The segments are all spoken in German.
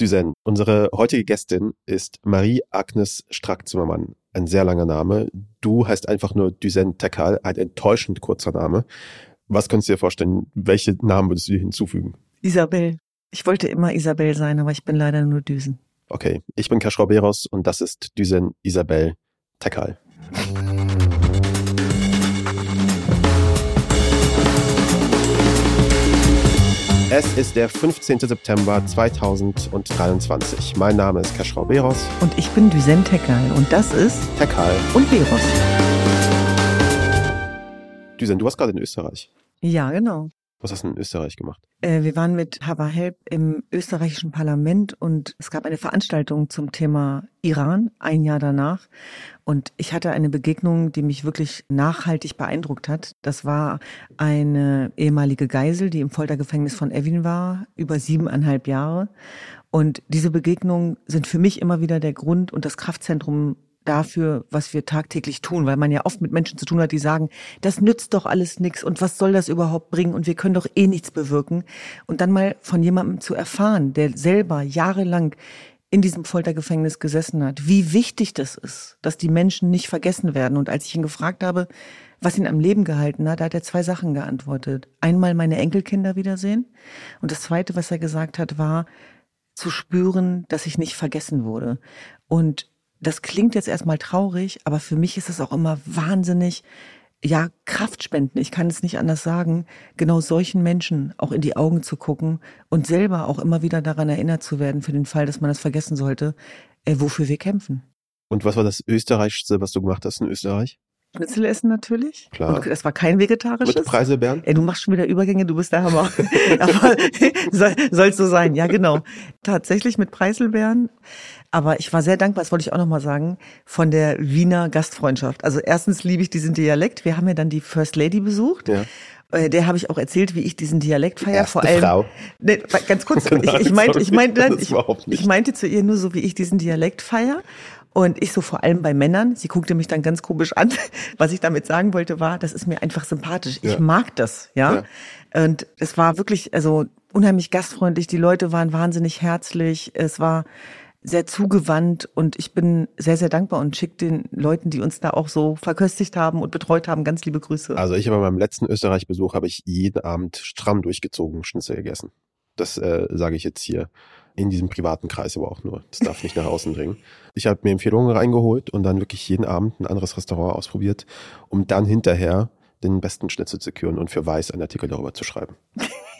Düsen, unsere heutige Gästin ist Marie-Agnes Strack-Zimmermann. Ein sehr langer Name. Du heißt einfach nur Düsen Tekal, ein enttäuschend kurzer Name. Was könntest du dir vorstellen? Welche Namen würdest du dir hinzufügen? Isabel. Ich wollte immer Isabel sein, aber ich bin leider nur Düsen. Okay, ich bin Kaschrau Beros und das ist Düsen Isabel Tekal. Es ist der 15. September 2023. Mein Name ist Kaschrau Beros. Und ich bin Düsen Tekal und das ist Tekal. und Beros. Düsen, du warst gerade in Österreich. Ja, genau. Was hast du in Österreich gemacht? Äh, wir waren mit Hava Help im österreichischen Parlament und es gab eine Veranstaltung zum Thema Iran ein Jahr danach. Und ich hatte eine Begegnung, die mich wirklich nachhaltig beeindruckt hat. Das war eine ehemalige Geisel, die im Foltergefängnis von Evin war, über siebeneinhalb Jahre. Und diese Begegnungen sind für mich immer wieder der Grund und das Kraftzentrum dafür, was wir tagtäglich tun, weil man ja oft mit Menschen zu tun hat, die sagen, das nützt doch alles nichts und was soll das überhaupt bringen und wir können doch eh nichts bewirken. Und dann mal von jemandem zu erfahren, der selber jahrelang in diesem Foltergefängnis gesessen hat, wie wichtig das ist, dass die Menschen nicht vergessen werden. Und als ich ihn gefragt habe, was ihn am Leben gehalten hat, hat er zwei Sachen geantwortet. Einmal meine Enkelkinder wiedersehen und das zweite, was er gesagt hat, war zu spüren, dass ich nicht vergessen wurde. Und das klingt jetzt erstmal traurig, aber für mich ist es auch immer wahnsinnig, ja, Kraftspenden. Ich kann es nicht anders sagen, genau solchen Menschen auch in die Augen zu gucken und selber auch immer wieder daran erinnert zu werden, für den Fall, dass man das vergessen sollte, äh, wofür wir kämpfen. Und was war das Österreichste, was du gemacht hast in Österreich? Schnitzel essen natürlich. Klar. Und das war kein vegetarisches. Mit Preiselbeeren? Ey, du machst schon wieder Übergänge, du bist der Hammer. Aber soll, soll so sein, ja genau. Tatsächlich mit Preiselbeeren. Aber ich war sehr dankbar, das wollte ich auch nochmal sagen, von der Wiener Gastfreundschaft. Also erstens liebe ich diesen Dialekt. Wir haben ja dann die First Lady besucht. Ja. Äh, Der habe ich auch erzählt, wie ich diesen Dialekt feiere. Erste Vor allem. Frau. Nee, ganz kurz. Genau, ich, ich meinte, ich meinte, ich, ich meinte zu ihr nur so, wie ich diesen Dialekt feiere. Und ich so vor allem bei Männern, sie guckte mich dann ganz komisch an. Was ich damit sagen wollte, war, das ist mir einfach sympathisch. Ich Ja. mag das, ja. Und es war wirklich, also unheimlich gastfreundlich. Die Leute waren wahnsinnig herzlich. Es war sehr zugewandt und ich bin sehr, sehr dankbar und schicke den Leuten, die uns da auch so verköstigt haben und betreut haben, ganz liebe Grüße. Also ich habe bei meinem letzten Österreich-Besuch habe ich jeden Abend stramm durchgezogen Schnitzel gegessen. Das äh, sage ich jetzt hier in diesem privaten Kreis aber auch nur. Das darf nicht nach außen dringen. Ich habe mir Empfehlungen reingeholt und dann wirklich jeden Abend ein anderes Restaurant ausprobiert, um dann hinterher den besten Schnitzel zu küren und für Weiß einen Artikel darüber zu schreiben.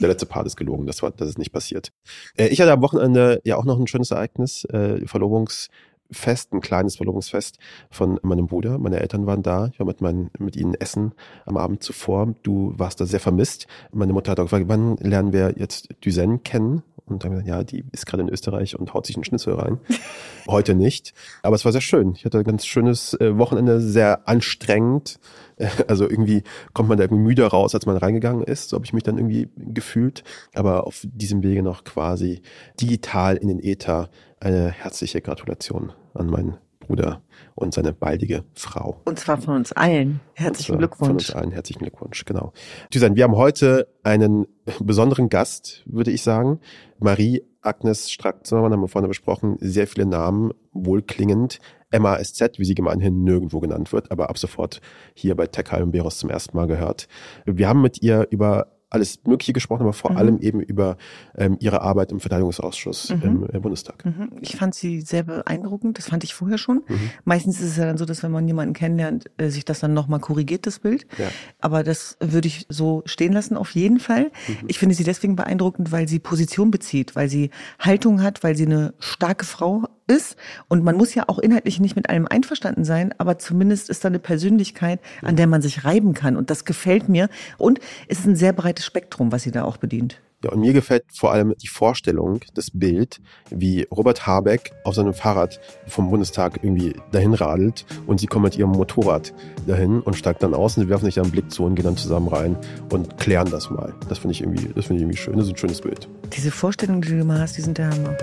Der letzte Part ist gelogen, das war, das ist nicht passiert. Äh, ich hatte am Wochenende ja auch noch ein schönes Ereignis, äh, Verlobungsfest, ein kleines Verlobungsfest von meinem Bruder. Meine Eltern waren da. Ich war mit, meinen, mit ihnen essen am Abend zuvor. Du warst da sehr vermisst. Meine Mutter hat auch gefragt, wann lernen wir jetzt Düsen kennen? Und dann haben gesagt, ja, die ist gerade in Österreich und haut sich einen Schnitzel rein. Heute nicht. Aber es war sehr schön. Ich hatte ein ganz schönes äh, Wochenende, sehr anstrengend. Äh, Also irgendwie kommt man da irgendwie müder raus, als man reingegangen ist. So habe ich mich dann irgendwie gefühlt. Aber auf diesem Wege noch quasi digital in den Äther eine herzliche Gratulation an meinen Bruder und seine baldige Frau. Und zwar von uns allen. Herzlichen Also Von Glückwunsch. uns allen herzlichen Glückwunsch, genau. Düsen, wir haben heute einen besonderen Gast, würde ich sagen. Marie Agnes Strack-Zimmermann haben wir vorhin besprochen. Sehr viele Namen, wohlklingend. MASZ, wie sie gemeinhin nirgendwo genannt wird, aber ab sofort hier bei Tekal und Beros zum ersten Mal gehört. Wir haben mit ihr über alles Mögliche gesprochen, aber vor Mhm. allem eben über ähm, ihre Arbeit im Verteidigungsausschuss Mhm. im äh, Bundestag. Mhm. Ich fand sie sehr beeindruckend. Das fand ich vorher schon. Mhm. Meistens ist es ja dann so, dass wenn man jemanden kennenlernt, äh, sich das dann nochmal korrigiert, das Bild. Ja. Aber das würde ich so stehen lassen, auf jeden Fall. Mhm. Ich finde sie deswegen beeindruckend, weil sie Position bezieht, weil sie Haltung hat, weil sie eine starke Frau ist. Und man muss ja auch inhaltlich nicht mit allem einverstanden sein, aber zumindest ist da eine Persönlichkeit, an der man sich reiben kann. Und das gefällt mir. Und es ist ein sehr breites Spektrum, was sie da auch bedient. Ja, und mir gefällt vor allem die Vorstellung, das Bild, wie Robert Habeck auf seinem Fahrrad vom Bundestag irgendwie dahin radelt und sie kommen mit ihrem Motorrad dahin und steigt dann aus und sie werfen sich dann einen Blick zu und gehen dann zusammen rein und klären das mal. Das finde ich irgendwie, das finde ich irgendwie schön. Das ist ein schönes Bild. Diese Vorstellungen, die du immer hast, die sind der Hammer.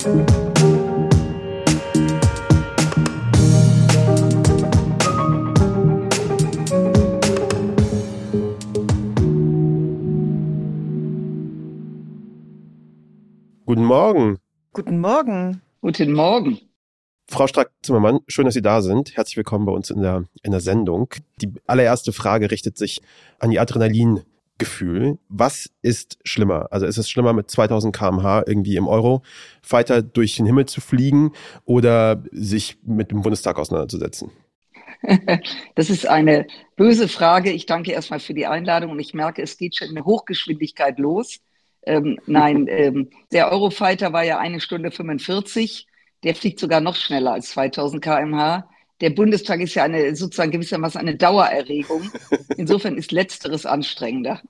Guten Morgen. Guten Morgen. Guten Morgen. Frau Strack-Zimmermann, schön, dass Sie da sind. Herzlich willkommen bei uns in der, in der Sendung. Die allererste Frage richtet sich an die Adrenalingefühl. Was ist schlimmer? Also ist es schlimmer, mit 2000 kmh irgendwie im Eurofighter durch den Himmel zu fliegen oder sich mit dem Bundestag auseinanderzusetzen? Das ist eine böse Frage. Ich danke erstmal für die Einladung und ich merke, es geht schon in Hochgeschwindigkeit los. Ähm, nein, ähm, der Eurofighter war ja eine Stunde 45. Der fliegt sogar noch schneller als 2000 kmh. Der Bundestag ist ja eine sozusagen gewissermaßen eine Dauererregung. Insofern ist Letzteres anstrengender.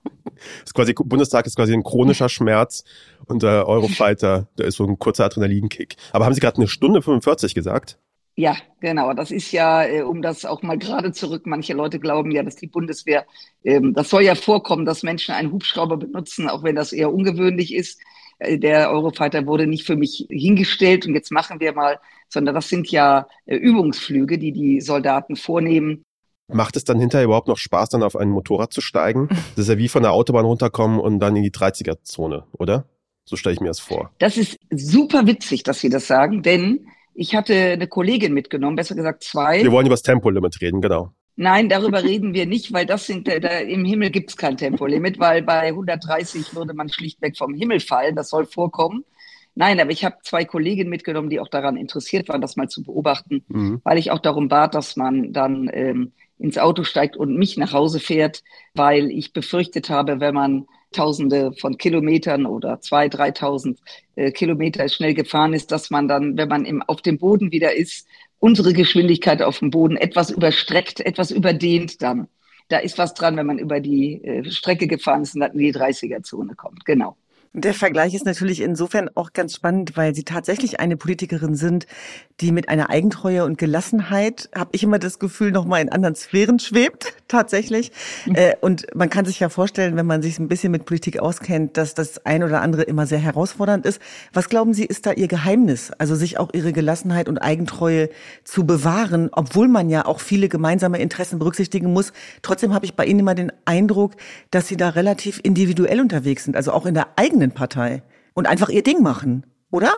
Ist quasi, Bundestag ist quasi ein chronischer Schmerz und der Eurofighter, der ist so ein kurzer Adrenalinkick. Aber haben Sie gerade eine Stunde 45 gesagt? Ja, genau. Das ist ja, äh, um das auch mal gerade zurück, manche Leute glauben ja, dass die Bundeswehr, ähm, das soll ja vorkommen, dass Menschen einen Hubschrauber benutzen, auch wenn das eher ungewöhnlich ist. Äh, der Eurofighter wurde nicht für mich hingestellt und jetzt machen wir mal, sondern das sind ja äh, Übungsflüge, die die Soldaten vornehmen. Macht es dann hinterher überhaupt noch Spaß, dann auf ein Motorrad zu steigen? Das ist ja wie von der Autobahn runterkommen und dann in die 30er-Zone, oder? So stelle ich mir das vor. Das ist super witzig, dass Sie das sagen, denn ich hatte eine Kollegin mitgenommen, besser gesagt zwei. Wir wollen über das Tempolimit reden, genau. Nein, darüber reden wir nicht, weil das sind, da, im Himmel gibt es kein Tempolimit, weil bei 130 würde man schlichtweg vom Himmel fallen. Das soll vorkommen. Nein, aber ich habe zwei Kolleginnen mitgenommen, die auch daran interessiert waren, das mal zu beobachten, mhm. weil ich auch darum bat, dass man dann ähm, ins Auto steigt und mich nach Hause fährt, weil ich befürchtet habe, wenn man Tausende von Kilometern oder zwei, dreitausend äh, Kilometer schnell gefahren ist, dass man dann, wenn man im, auf dem Boden wieder ist, unsere Geschwindigkeit auf dem Boden etwas überstreckt, etwas überdehnt dann. Da ist was dran, wenn man über die äh, Strecke gefahren ist und dann in die 30er-Zone kommt. Genau. Der Vergleich ist natürlich insofern auch ganz spannend, weil Sie tatsächlich eine Politikerin sind, die mit einer Eigentreue und Gelassenheit, habe ich immer das Gefühl, noch mal in anderen Sphären schwebt, tatsächlich. Mhm. Äh, und man kann sich ja vorstellen, wenn man sich ein bisschen mit Politik auskennt, dass das ein oder andere immer sehr herausfordernd ist. Was glauben Sie, ist da Ihr Geheimnis? Also sich auch Ihre Gelassenheit und Eigentreue zu bewahren, obwohl man ja auch viele gemeinsame Interessen berücksichtigen muss. Trotzdem habe ich bei Ihnen immer den Eindruck, dass Sie da relativ individuell unterwegs sind, also auch in der eigenen eigenen Partei und einfach ihr Ding machen, oder?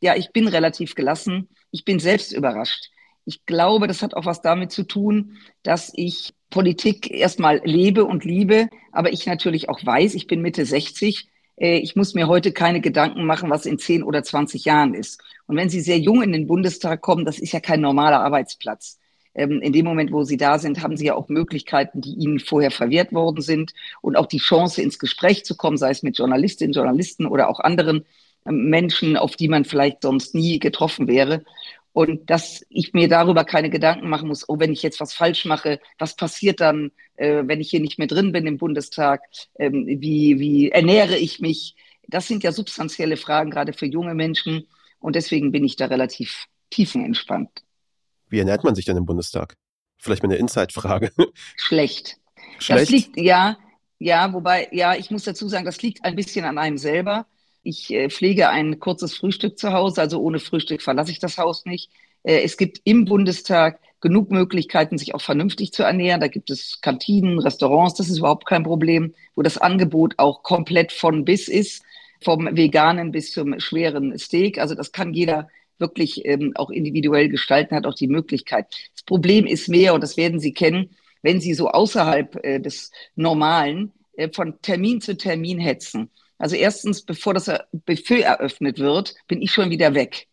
Ja, ich bin relativ gelassen. Ich bin selbst überrascht. Ich glaube, das hat auch was damit zu tun, dass ich Politik erstmal lebe und liebe, aber ich natürlich auch weiß, ich bin Mitte 60. Äh, ich muss mir heute keine Gedanken machen, was in 10 oder 20 Jahren ist. Und wenn Sie sehr jung in den Bundestag kommen, das ist ja kein normaler Arbeitsplatz. Ähm, in dem Moment, wo sie da sind, haben sie ja auch Möglichkeiten, die ihnen vorher verwehrt worden sind und auch die Chance, ins Gespräch zu kommen, sei es mit Journalistinnen, Journalisten oder auch anderen ähm, Menschen, auf die man vielleicht sonst nie getroffen wäre. Und dass ich mir darüber keine Gedanken machen muss, oh, wenn ich jetzt was falsch mache, was passiert dann, äh, wenn ich hier nicht mehr drin bin im Bundestag? Ähm, wie, wie ernähre ich mich? Das sind ja substanzielle Fragen, gerade für junge Menschen. Und deswegen bin ich da relativ tiefenentspannt. Wie ernährt man sich denn im Bundestag? Vielleicht mal eine Inside-Frage. Schlecht. Schlecht. Das liegt, ja, ja, wobei, ja, ich muss dazu sagen, das liegt ein bisschen an einem selber. Ich äh, pflege ein kurzes Frühstück zu Hause, also ohne Frühstück verlasse ich das Haus nicht. Äh, es gibt im Bundestag genug Möglichkeiten, sich auch vernünftig zu ernähren. Da gibt es Kantinen, Restaurants, das ist überhaupt kein Problem, wo das Angebot auch komplett von bis ist, vom veganen bis zum schweren Steak. Also das kann jeder wirklich ähm, auch individuell gestalten, hat auch die Möglichkeit. Das Problem ist mehr, und das werden Sie kennen, wenn Sie so außerhalb äh, des Normalen äh, von Termin zu Termin hetzen. Also erstens, bevor das Buffet eröffnet wird, bin ich schon wieder weg.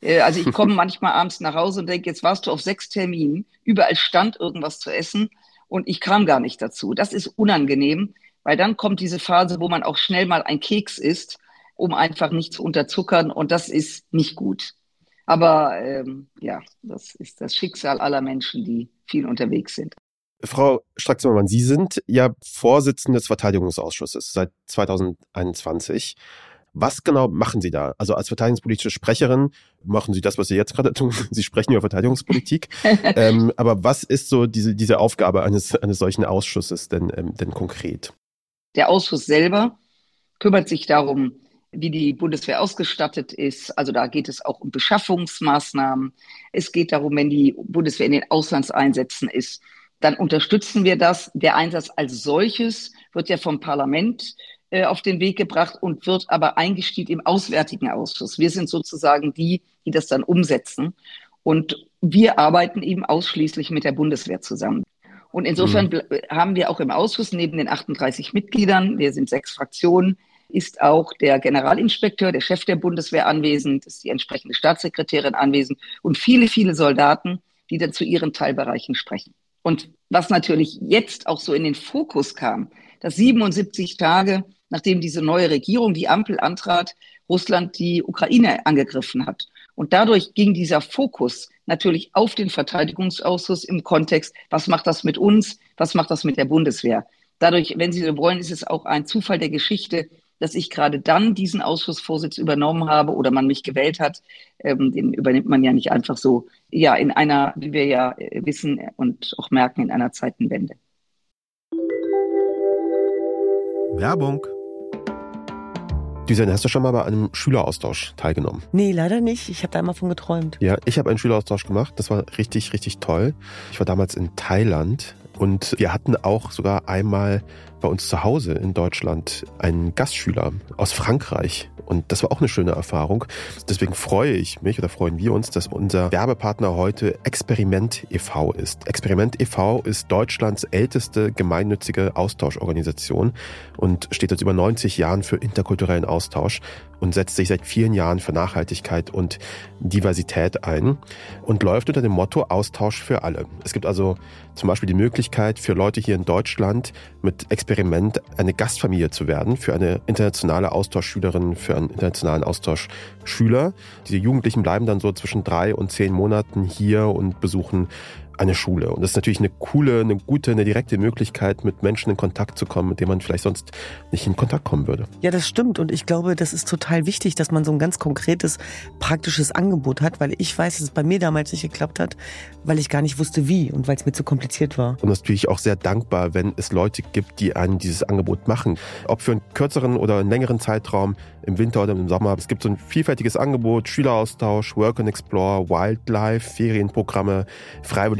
Äh, also ich komme manchmal abends nach Hause und denke, jetzt warst du auf sechs Terminen, überall stand irgendwas zu essen und ich kam gar nicht dazu. Das ist unangenehm, weil dann kommt diese Phase, wo man auch schnell mal ein Keks isst, um einfach nicht zu unterzuckern und das ist nicht gut. Aber ähm, ja, das ist das Schicksal aller Menschen, die viel unterwegs sind. Frau Strack-Zimmermann, Sie sind ja Vorsitzende des Verteidigungsausschusses seit 2021. Was genau machen Sie da? Also als verteidigungspolitische Sprecherin machen Sie das, was Sie jetzt gerade tun. Sie sprechen über Verteidigungspolitik. ähm, aber was ist so diese, diese Aufgabe eines, eines solchen Ausschusses denn, ähm, denn konkret? Der Ausschuss selber kümmert sich darum, wie die Bundeswehr ausgestattet ist. Also da geht es auch um Beschaffungsmaßnahmen. Es geht darum, wenn die Bundeswehr in den Auslandseinsätzen ist, dann unterstützen wir das. Der Einsatz als solches wird ja vom Parlament äh, auf den Weg gebracht und wird aber eingestielt im Auswärtigen Ausschuss. Wir sind sozusagen die, die das dann umsetzen. Und wir arbeiten eben ausschließlich mit der Bundeswehr zusammen. Und insofern mhm. haben wir auch im Ausschuss neben den 38 Mitgliedern, wir sind sechs Fraktionen, ist auch der Generalinspekteur, der Chef der Bundeswehr anwesend, ist die entsprechende Staatssekretärin anwesend und viele, viele Soldaten, die dann zu ihren Teilbereichen sprechen. Und was natürlich jetzt auch so in den Fokus kam, dass 77 Tage, nachdem diese neue Regierung, die Ampel antrat, Russland die Ukraine angegriffen hat. Und dadurch ging dieser Fokus natürlich auf den Verteidigungsausschuss im Kontext, was macht das mit uns, was macht das mit der Bundeswehr. Dadurch, wenn Sie so wollen, ist es auch ein Zufall der Geschichte, dass ich gerade dann diesen Ausschussvorsitz übernommen habe oder man mich gewählt hat. Ähm, den übernimmt man ja nicht einfach so. Ja, in einer, wie wir ja äh, wissen und auch merken, in einer Zeitenwende. Werbung. Düsen, hast du schon mal bei einem Schüleraustausch teilgenommen? Nee, leider nicht. Ich habe da immer von geträumt. Ja, ich habe einen Schüleraustausch gemacht. Das war richtig, richtig toll. Ich war damals in Thailand und wir hatten auch sogar einmal bei uns zu Hause in Deutschland einen Gastschüler aus Frankreich. Und das war auch eine schöne Erfahrung. Deswegen freue ich mich oder freuen wir uns, dass unser Werbepartner heute Experiment e.V. ist. Experiment e.V. ist Deutschlands älteste gemeinnützige Austauschorganisation und steht seit über 90 Jahren für interkulturellen Austausch und setzt sich seit vielen Jahren für Nachhaltigkeit und Diversität ein und läuft unter dem Motto Austausch für alle. Es gibt also zum Beispiel die Möglichkeit für Leute hier in Deutschland mit Experiment eine Gastfamilie zu werden, für eine internationale Austauschschülerin, für einen internationalen Austauschschüler. Diese Jugendlichen bleiben dann so zwischen drei und zehn Monaten hier und besuchen eine Schule. Und das ist natürlich eine coole, eine gute, eine direkte Möglichkeit, mit Menschen in Kontakt zu kommen, mit denen man vielleicht sonst nicht in Kontakt kommen würde. Ja, das stimmt. Und ich glaube, das ist total wichtig, dass man so ein ganz konkretes, praktisches Angebot hat, weil ich weiß, dass es bei mir damals nicht geklappt hat, weil ich gar nicht wusste, wie und weil es mir zu kompliziert war. Und natürlich auch sehr dankbar, wenn es Leute gibt, die einem dieses Angebot machen. Ob für einen kürzeren oder einen längeren Zeitraum, im Winter oder im Sommer. Es gibt so ein vielfältiges Angebot, Schüleraustausch, Work and Explore, Wildlife, Ferienprogramme,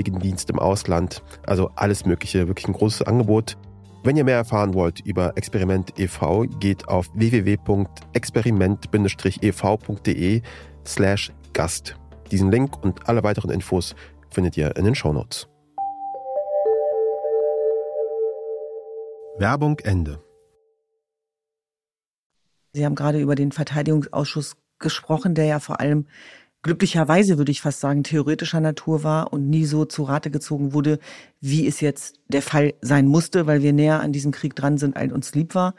Freiwilligendienst im Ausland. Also alles Mögliche, wirklich ein großes Angebot. Wenn ihr mehr erfahren wollt über Experiment e.V., geht auf www.experiment-ev.de slash Gast. Diesen Link und alle weiteren Infos findet ihr in den Shownotes. Werbung Ende. Sie haben gerade über den Verteidigungsausschuss gesprochen, der ja vor allem glücklicherweise, würde ich fast sagen, theoretischer Natur war und nie so zu Rate gezogen wurde, wie es jetzt der Fall sein musste, weil wir näher an diesem Krieg dran sind, als uns lieb war.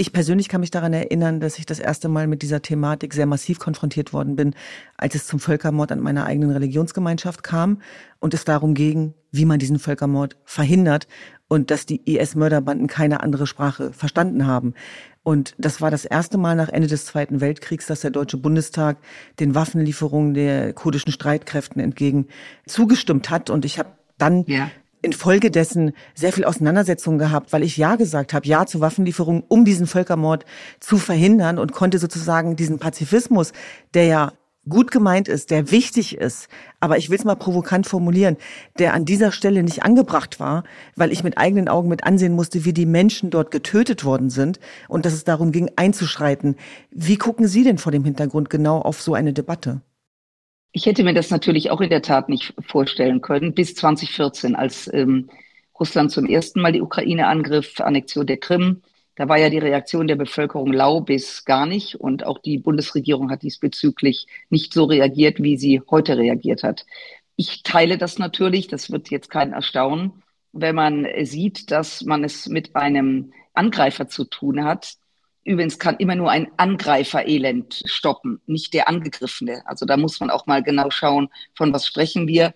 Ich persönlich kann mich daran erinnern, dass ich das erste Mal mit dieser Thematik sehr massiv konfrontiert worden bin, als es zum Völkermord an meiner eigenen Religionsgemeinschaft kam und es darum ging, wie man diesen Völkermord verhindert und dass die IS-Mörderbanden keine andere Sprache verstanden haben. Und das war das erste Mal nach Ende des Zweiten Weltkriegs, dass der Deutsche Bundestag den Waffenlieferungen der kurdischen Streitkräften entgegen zugestimmt hat. Und ich habe dann ja. infolgedessen sehr viel Auseinandersetzungen gehabt, weil ich Ja gesagt habe, Ja zur Waffenlieferung, um diesen Völkermord zu verhindern und konnte sozusagen diesen Pazifismus, der ja gut gemeint ist, der wichtig ist, aber ich will es mal provokant formulieren, der an dieser Stelle nicht angebracht war, weil ich mit eigenen Augen mit ansehen musste, wie die Menschen dort getötet worden sind und dass es darum ging, einzuschreiten. Wie gucken Sie denn vor dem Hintergrund genau auf so eine Debatte? Ich hätte mir das natürlich auch in der Tat nicht vorstellen können, bis 2014, als ähm, Russland zum ersten Mal die Ukraine angriff, Annexion der Krim, da war ja die Reaktion der Bevölkerung lau bis gar nicht. Und auch die Bundesregierung hat diesbezüglich nicht so reagiert, wie sie heute reagiert hat. Ich teile das natürlich. Das wird jetzt keinen erstaunen, wenn man sieht, dass man es mit einem Angreifer zu tun hat. Übrigens kann immer nur ein Angreifer-Elend stoppen, nicht der Angegriffene. Also da muss man auch mal genau schauen, von was sprechen wir.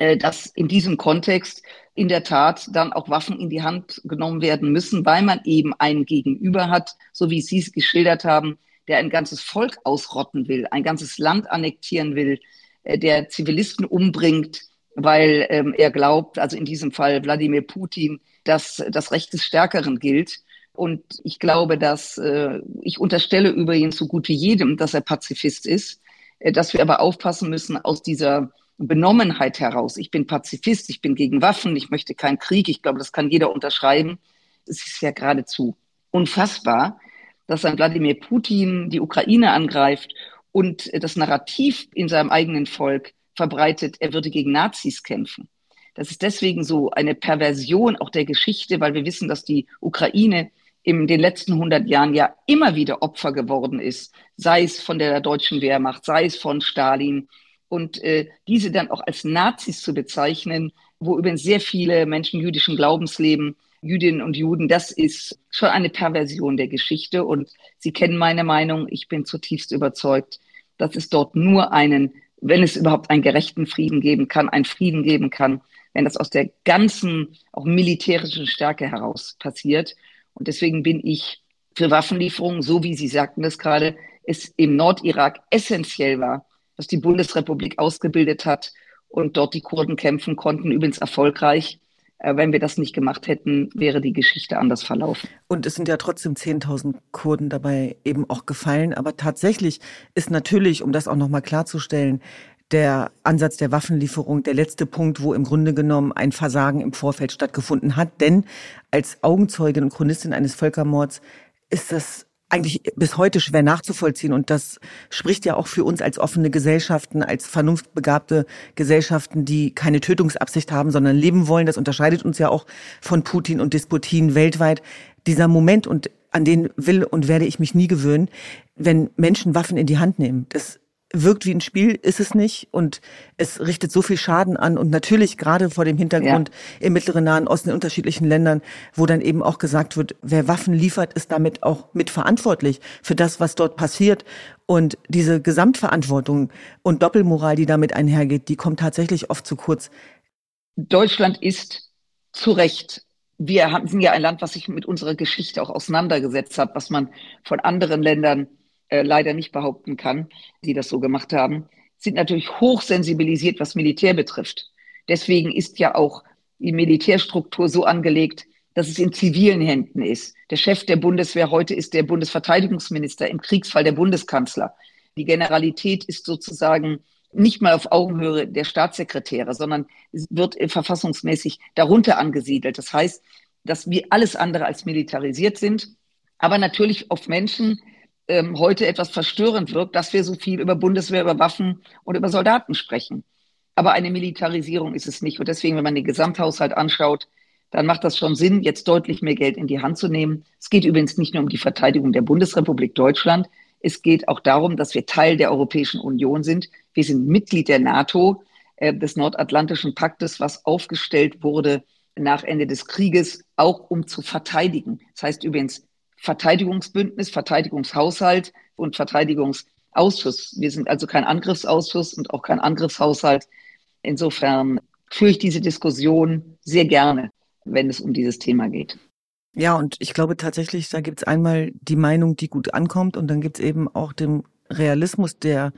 Äh, dass in diesem Kontext in der Tat dann auch Waffen in die Hand genommen werden müssen, weil man eben einen Gegenüber hat, so wie Sie es geschildert haben, der ein ganzes Volk ausrotten will, ein ganzes Land annektieren will, äh, der Zivilisten umbringt, weil ähm, er glaubt, also in diesem Fall Wladimir Putin, dass das Recht des Stärkeren gilt. Und ich glaube, dass äh, ich unterstelle übrigens so gut wie jedem, dass er Pazifist ist, dass wir aber aufpassen müssen, aus dieser Benommenheit heraus. Ich bin Pazifist, ich bin gegen Waffen, ich möchte keinen Krieg. Ich glaube, das kann jeder unterschreiben. Es ist ja geradezu unfassbar, dass ein Wladimir Putin die Ukraine angreift und das Narrativ in seinem eigenen Volk verbreitet, er würde gegen Nazis kämpfen. Das ist deswegen so eine Perversion auch der Geschichte, weil wir wissen, dass die Ukraine in den letzten 100 Jahren ja immer wieder Opfer geworden ist, sei es von der deutschen Wehrmacht, sei es von Stalin. Und äh, diese dann auch als Nazis zu bezeichnen, wo übrigens sehr viele Menschen jüdischen Glaubens leben, Jüdinnen und Juden, das ist schon eine Perversion der Geschichte. Und Sie kennen meine Meinung. Ich bin zutiefst überzeugt, dass es dort nur einen, wenn es überhaupt einen gerechten Frieden geben kann, einen Frieden geben kann, wenn das aus der ganzen, auch militärischen Stärke heraus passiert. Und deswegen bin ich für Waffenlieferungen, so wie Sie sagten das gerade, es im Nordirak essentiell war, dass die Bundesrepublik ausgebildet hat und dort die Kurden kämpfen konnten, übrigens erfolgreich. Äh, wenn wir das nicht gemacht hätten, wäre die Geschichte anders verlaufen. Und es sind ja trotzdem 10.000 Kurden dabei eben auch gefallen. Aber tatsächlich ist natürlich, um das auch nochmal klarzustellen, der Ansatz der Waffenlieferung der letzte Punkt, wo im Grunde genommen ein Versagen im Vorfeld stattgefunden hat. Denn als Augenzeugin und Chronistin eines Völkermords ist das eigentlich bis heute schwer nachzuvollziehen. Und das spricht ja auch für uns als offene Gesellschaften, als vernunftbegabte Gesellschaften, die keine Tötungsabsicht haben, sondern leben wollen. Das unterscheidet uns ja auch von Putin und Despotin weltweit. Dieser Moment, und an den will und werde ich mich nie gewöhnen, wenn Menschen Waffen in die Hand nehmen. Das wirkt wie ein Spiel, ist es nicht. Und es richtet so viel Schaden an. Und natürlich gerade vor dem Hintergrund ja. im Mittleren Nahen Osten in unterschiedlichen Ländern, wo dann eben auch gesagt wird, wer Waffen liefert, ist damit auch mitverantwortlich für das, was dort passiert. Und diese Gesamtverantwortung und Doppelmoral, die damit einhergeht, die kommt tatsächlich oft zu kurz. Deutschland ist zu Recht wir haben, sind ja ein Land, was sich mit unserer Geschichte auch auseinandergesetzt hat, was man von anderen Ländern äh, leider nicht behaupten kann, die das so gemacht haben, sind natürlich hochsensibilisiert, was Militär betrifft. Deswegen ist ja auch die Militärstruktur so angelegt, dass es in zivilen Händen ist. Der Chef der Bundeswehr heute ist der Bundesverteidigungsminister, im Kriegsfall der Bundeskanzler. Die Generalität ist sozusagen nicht mal auf Augenhöhe der Staatssekretäre, sondern wird verfassungsmäßig darunter angesiedelt. Das heißt, dass wir alles andere als militarisiert sind, aber natürlich auf Menschen, ähm, heute etwas verstörend wirkt, dass wir so viel über Bundeswehr, über Waffen und über Soldaten sprechen. Aber eine Militarisierung ist es nicht. Und deswegen, wenn man den Gesamthaushalt anschaut, dann macht das schon Sinn, jetzt deutlich mehr Geld in die Hand zu nehmen. Es geht übrigens nicht nur um die Verteidigung der Bundesrepublik Deutschland. Es geht auch darum, dass wir Teil der Europäischen Union sind. Wir sind Mitglied der NATO, äh, des Nordatlantischen Paktes, was aufgestellt wurde nach Ende des Krieges, auch um zu verteidigen. Das heißt übrigens Verteidigungsbündnis, Verteidigungshaushalt und Verteidigungsausschuss. Wir sind also kein Angriffsausschuss und auch kein Angriffshaushalt. Insofern führe ich diese Diskussion sehr gerne, wenn es um dieses Thema geht. Ja, und ich glaube tatsächlich, da gibt es einmal die Meinung, die gut ankommt, und dann gibt es eben auch den Realismus, der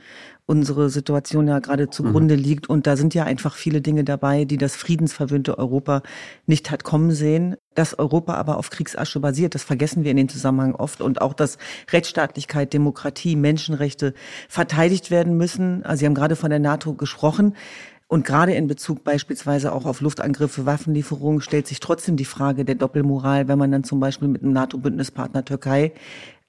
unsere Situation ja gerade zugrunde mhm. liegt. Und da sind ja einfach viele Dinge dabei, die das friedensverwöhnte Europa nicht hat kommen sehen. Dass Europa aber auf Kriegsasche basiert, das vergessen wir in den Zusammenhang oft. Und auch, dass Rechtsstaatlichkeit, Demokratie, Menschenrechte verteidigt werden müssen. Also Sie haben gerade von der NATO gesprochen. Und gerade in Bezug beispielsweise auch auf Luftangriffe, Waffenlieferungen stellt sich trotzdem die Frage der Doppelmoral, wenn man dann zum Beispiel mit einem NATO-Bündnispartner Türkei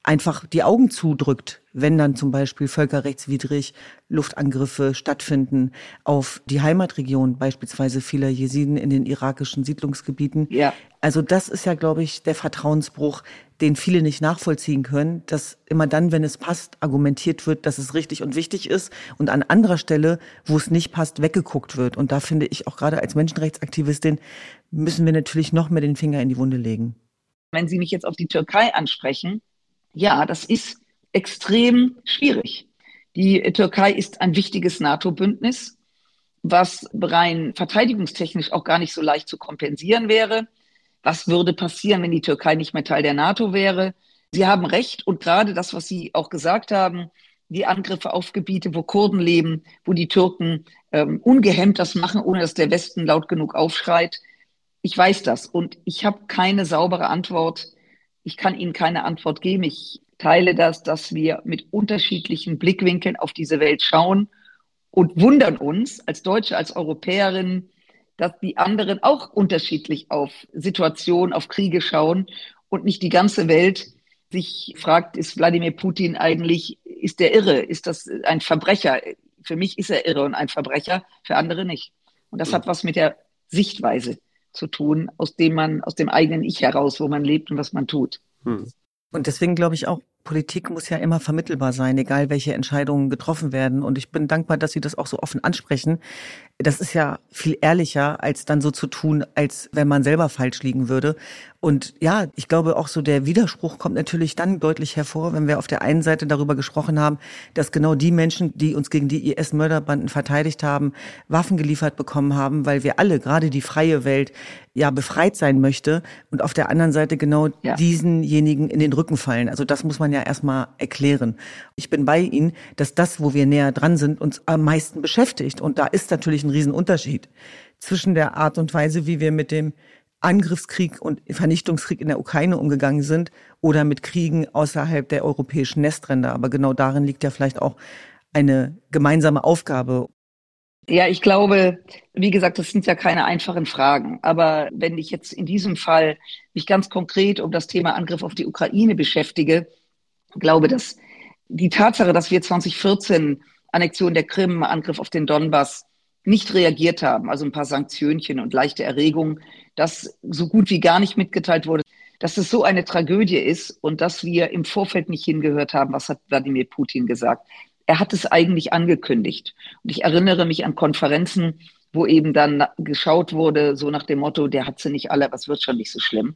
einfach die Augen zudrückt, wenn dann zum Beispiel völkerrechtswidrig Luftangriffe stattfinden auf die Heimatregion, beispielsweise vieler Jesiden in den irakischen Siedlungsgebieten. Ja. Also das ist ja, glaube ich, der Vertrauensbruch, den viele nicht nachvollziehen können, dass immer dann, wenn es passt, argumentiert wird, dass es richtig und wichtig ist und an anderer Stelle, wo es nicht passt, weggeguckt wird. Und da finde ich auch gerade als Menschenrechtsaktivistin müssen wir natürlich noch mehr den Finger in die Wunde legen. Wenn Sie mich jetzt auf die Türkei ansprechen, ja, das ist extrem schwierig. Die Türkei ist ein wichtiges NATO-Bündnis, was rein verteidigungstechnisch auch gar nicht so leicht zu kompensieren wäre. Was würde passieren, wenn die Türkei nicht mehr Teil der NATO wäre? Sie haben recht und gerade das, was Sie auch gesagt haben, die Angriffe auf Gebiete, wo Kurden leben, wo die Türken ähm, ungehemmt das machen, ohne dass der Westen laut genug aufschreit. Ich weiß das und ich habe keine saubere Antwort ich kann Ihnen keine Antwort geben. Ich teile das, dass wir mit unterschiedlichen Blickwinkeln auf diese Welt schauen und wundern uns als Deutsche, als Europäerinnen, dass die anderen auch unterschiedlich auf Situationen, auf Kriege schauen. und nicht die ganze Welt sich fragt, ist Wladimir Putin eigentlich, ist der irre? Ist das ein Verbrecher? Für mich ist er irre und ein Verbrecher, für andere nicht. Und das hat was mit der Sichtweise zu tun, aus dem man, aus dem eigenen Ich heraus, wo man lebt und was man tut. Hm. Und deswegen glaube ich auch, Politik muss ja immer vermittelbar sein, egal welche Entscheidungen getroffen werden. Und ich bin dankbar, dass Sie das auch so offen ansprechen. Das ist ja viel ehrlicher, als dann so zu tun, als wenn man selber falsch liegen würde. Und ja, ich glaube auch so der Widerspruch kommt natürlich dann deutlich hervor, wenn wir auf der einen Seite darüber gesprochen haben, dass genau die Menschen, die uns gegen die IS-Mörderbanden verteidigt haben, Waffen geliefert bekommen haben, weil wir alle, gerade die freie Welt, ja befreit sein möchte und auf der anderen Seite genau ja. diesenjenigen in den Rücken fallen. Also das muss man ja erstmal erklären. Ich bin bei Ihnen, dass das, wo wir näher dran sind, uns am meisten beschäftigt. Und da ist natürlich ein Riesenunterschied zwischen der Art und Weise, wie wir mit dem Angriffskrieg und Vernichtungskrieg in der Ukraine umgegangen sind oder mit Kriegen außerhalb der europäischen Nestränder. Aber genau darin liegt ja vielleicht auch eine gemeinsame Aufgabe. Ja, ich glaube, wie gesagt, das sind ja keine einfachen Fragen. Aber wenn ich jetzt in diesem Fall mich ganz konkret um das Thema Angriff auf die Ukraine beschäftige, glaube, dass die Tatsache, dass wir 2014 Annexion der Krim, Angriff auf den Donbass nicht reagiert haben, also ein paar Sanktionchen und leichte Erregung, dass so gut wie gar nicht mitgeteilt wurde, dass es so eine Tragödie ist und dass wir im Vorfeld nicht hingehört haben, was hat Wladimir Putin gesagt. Er hat es eigentlich angekündigt. Und ich erinnere mich an Konferenzen, wo eben dann geschaut wurde, so nach dem Motto, der hat sie nicht alle, was wird schon nicht so schlimm.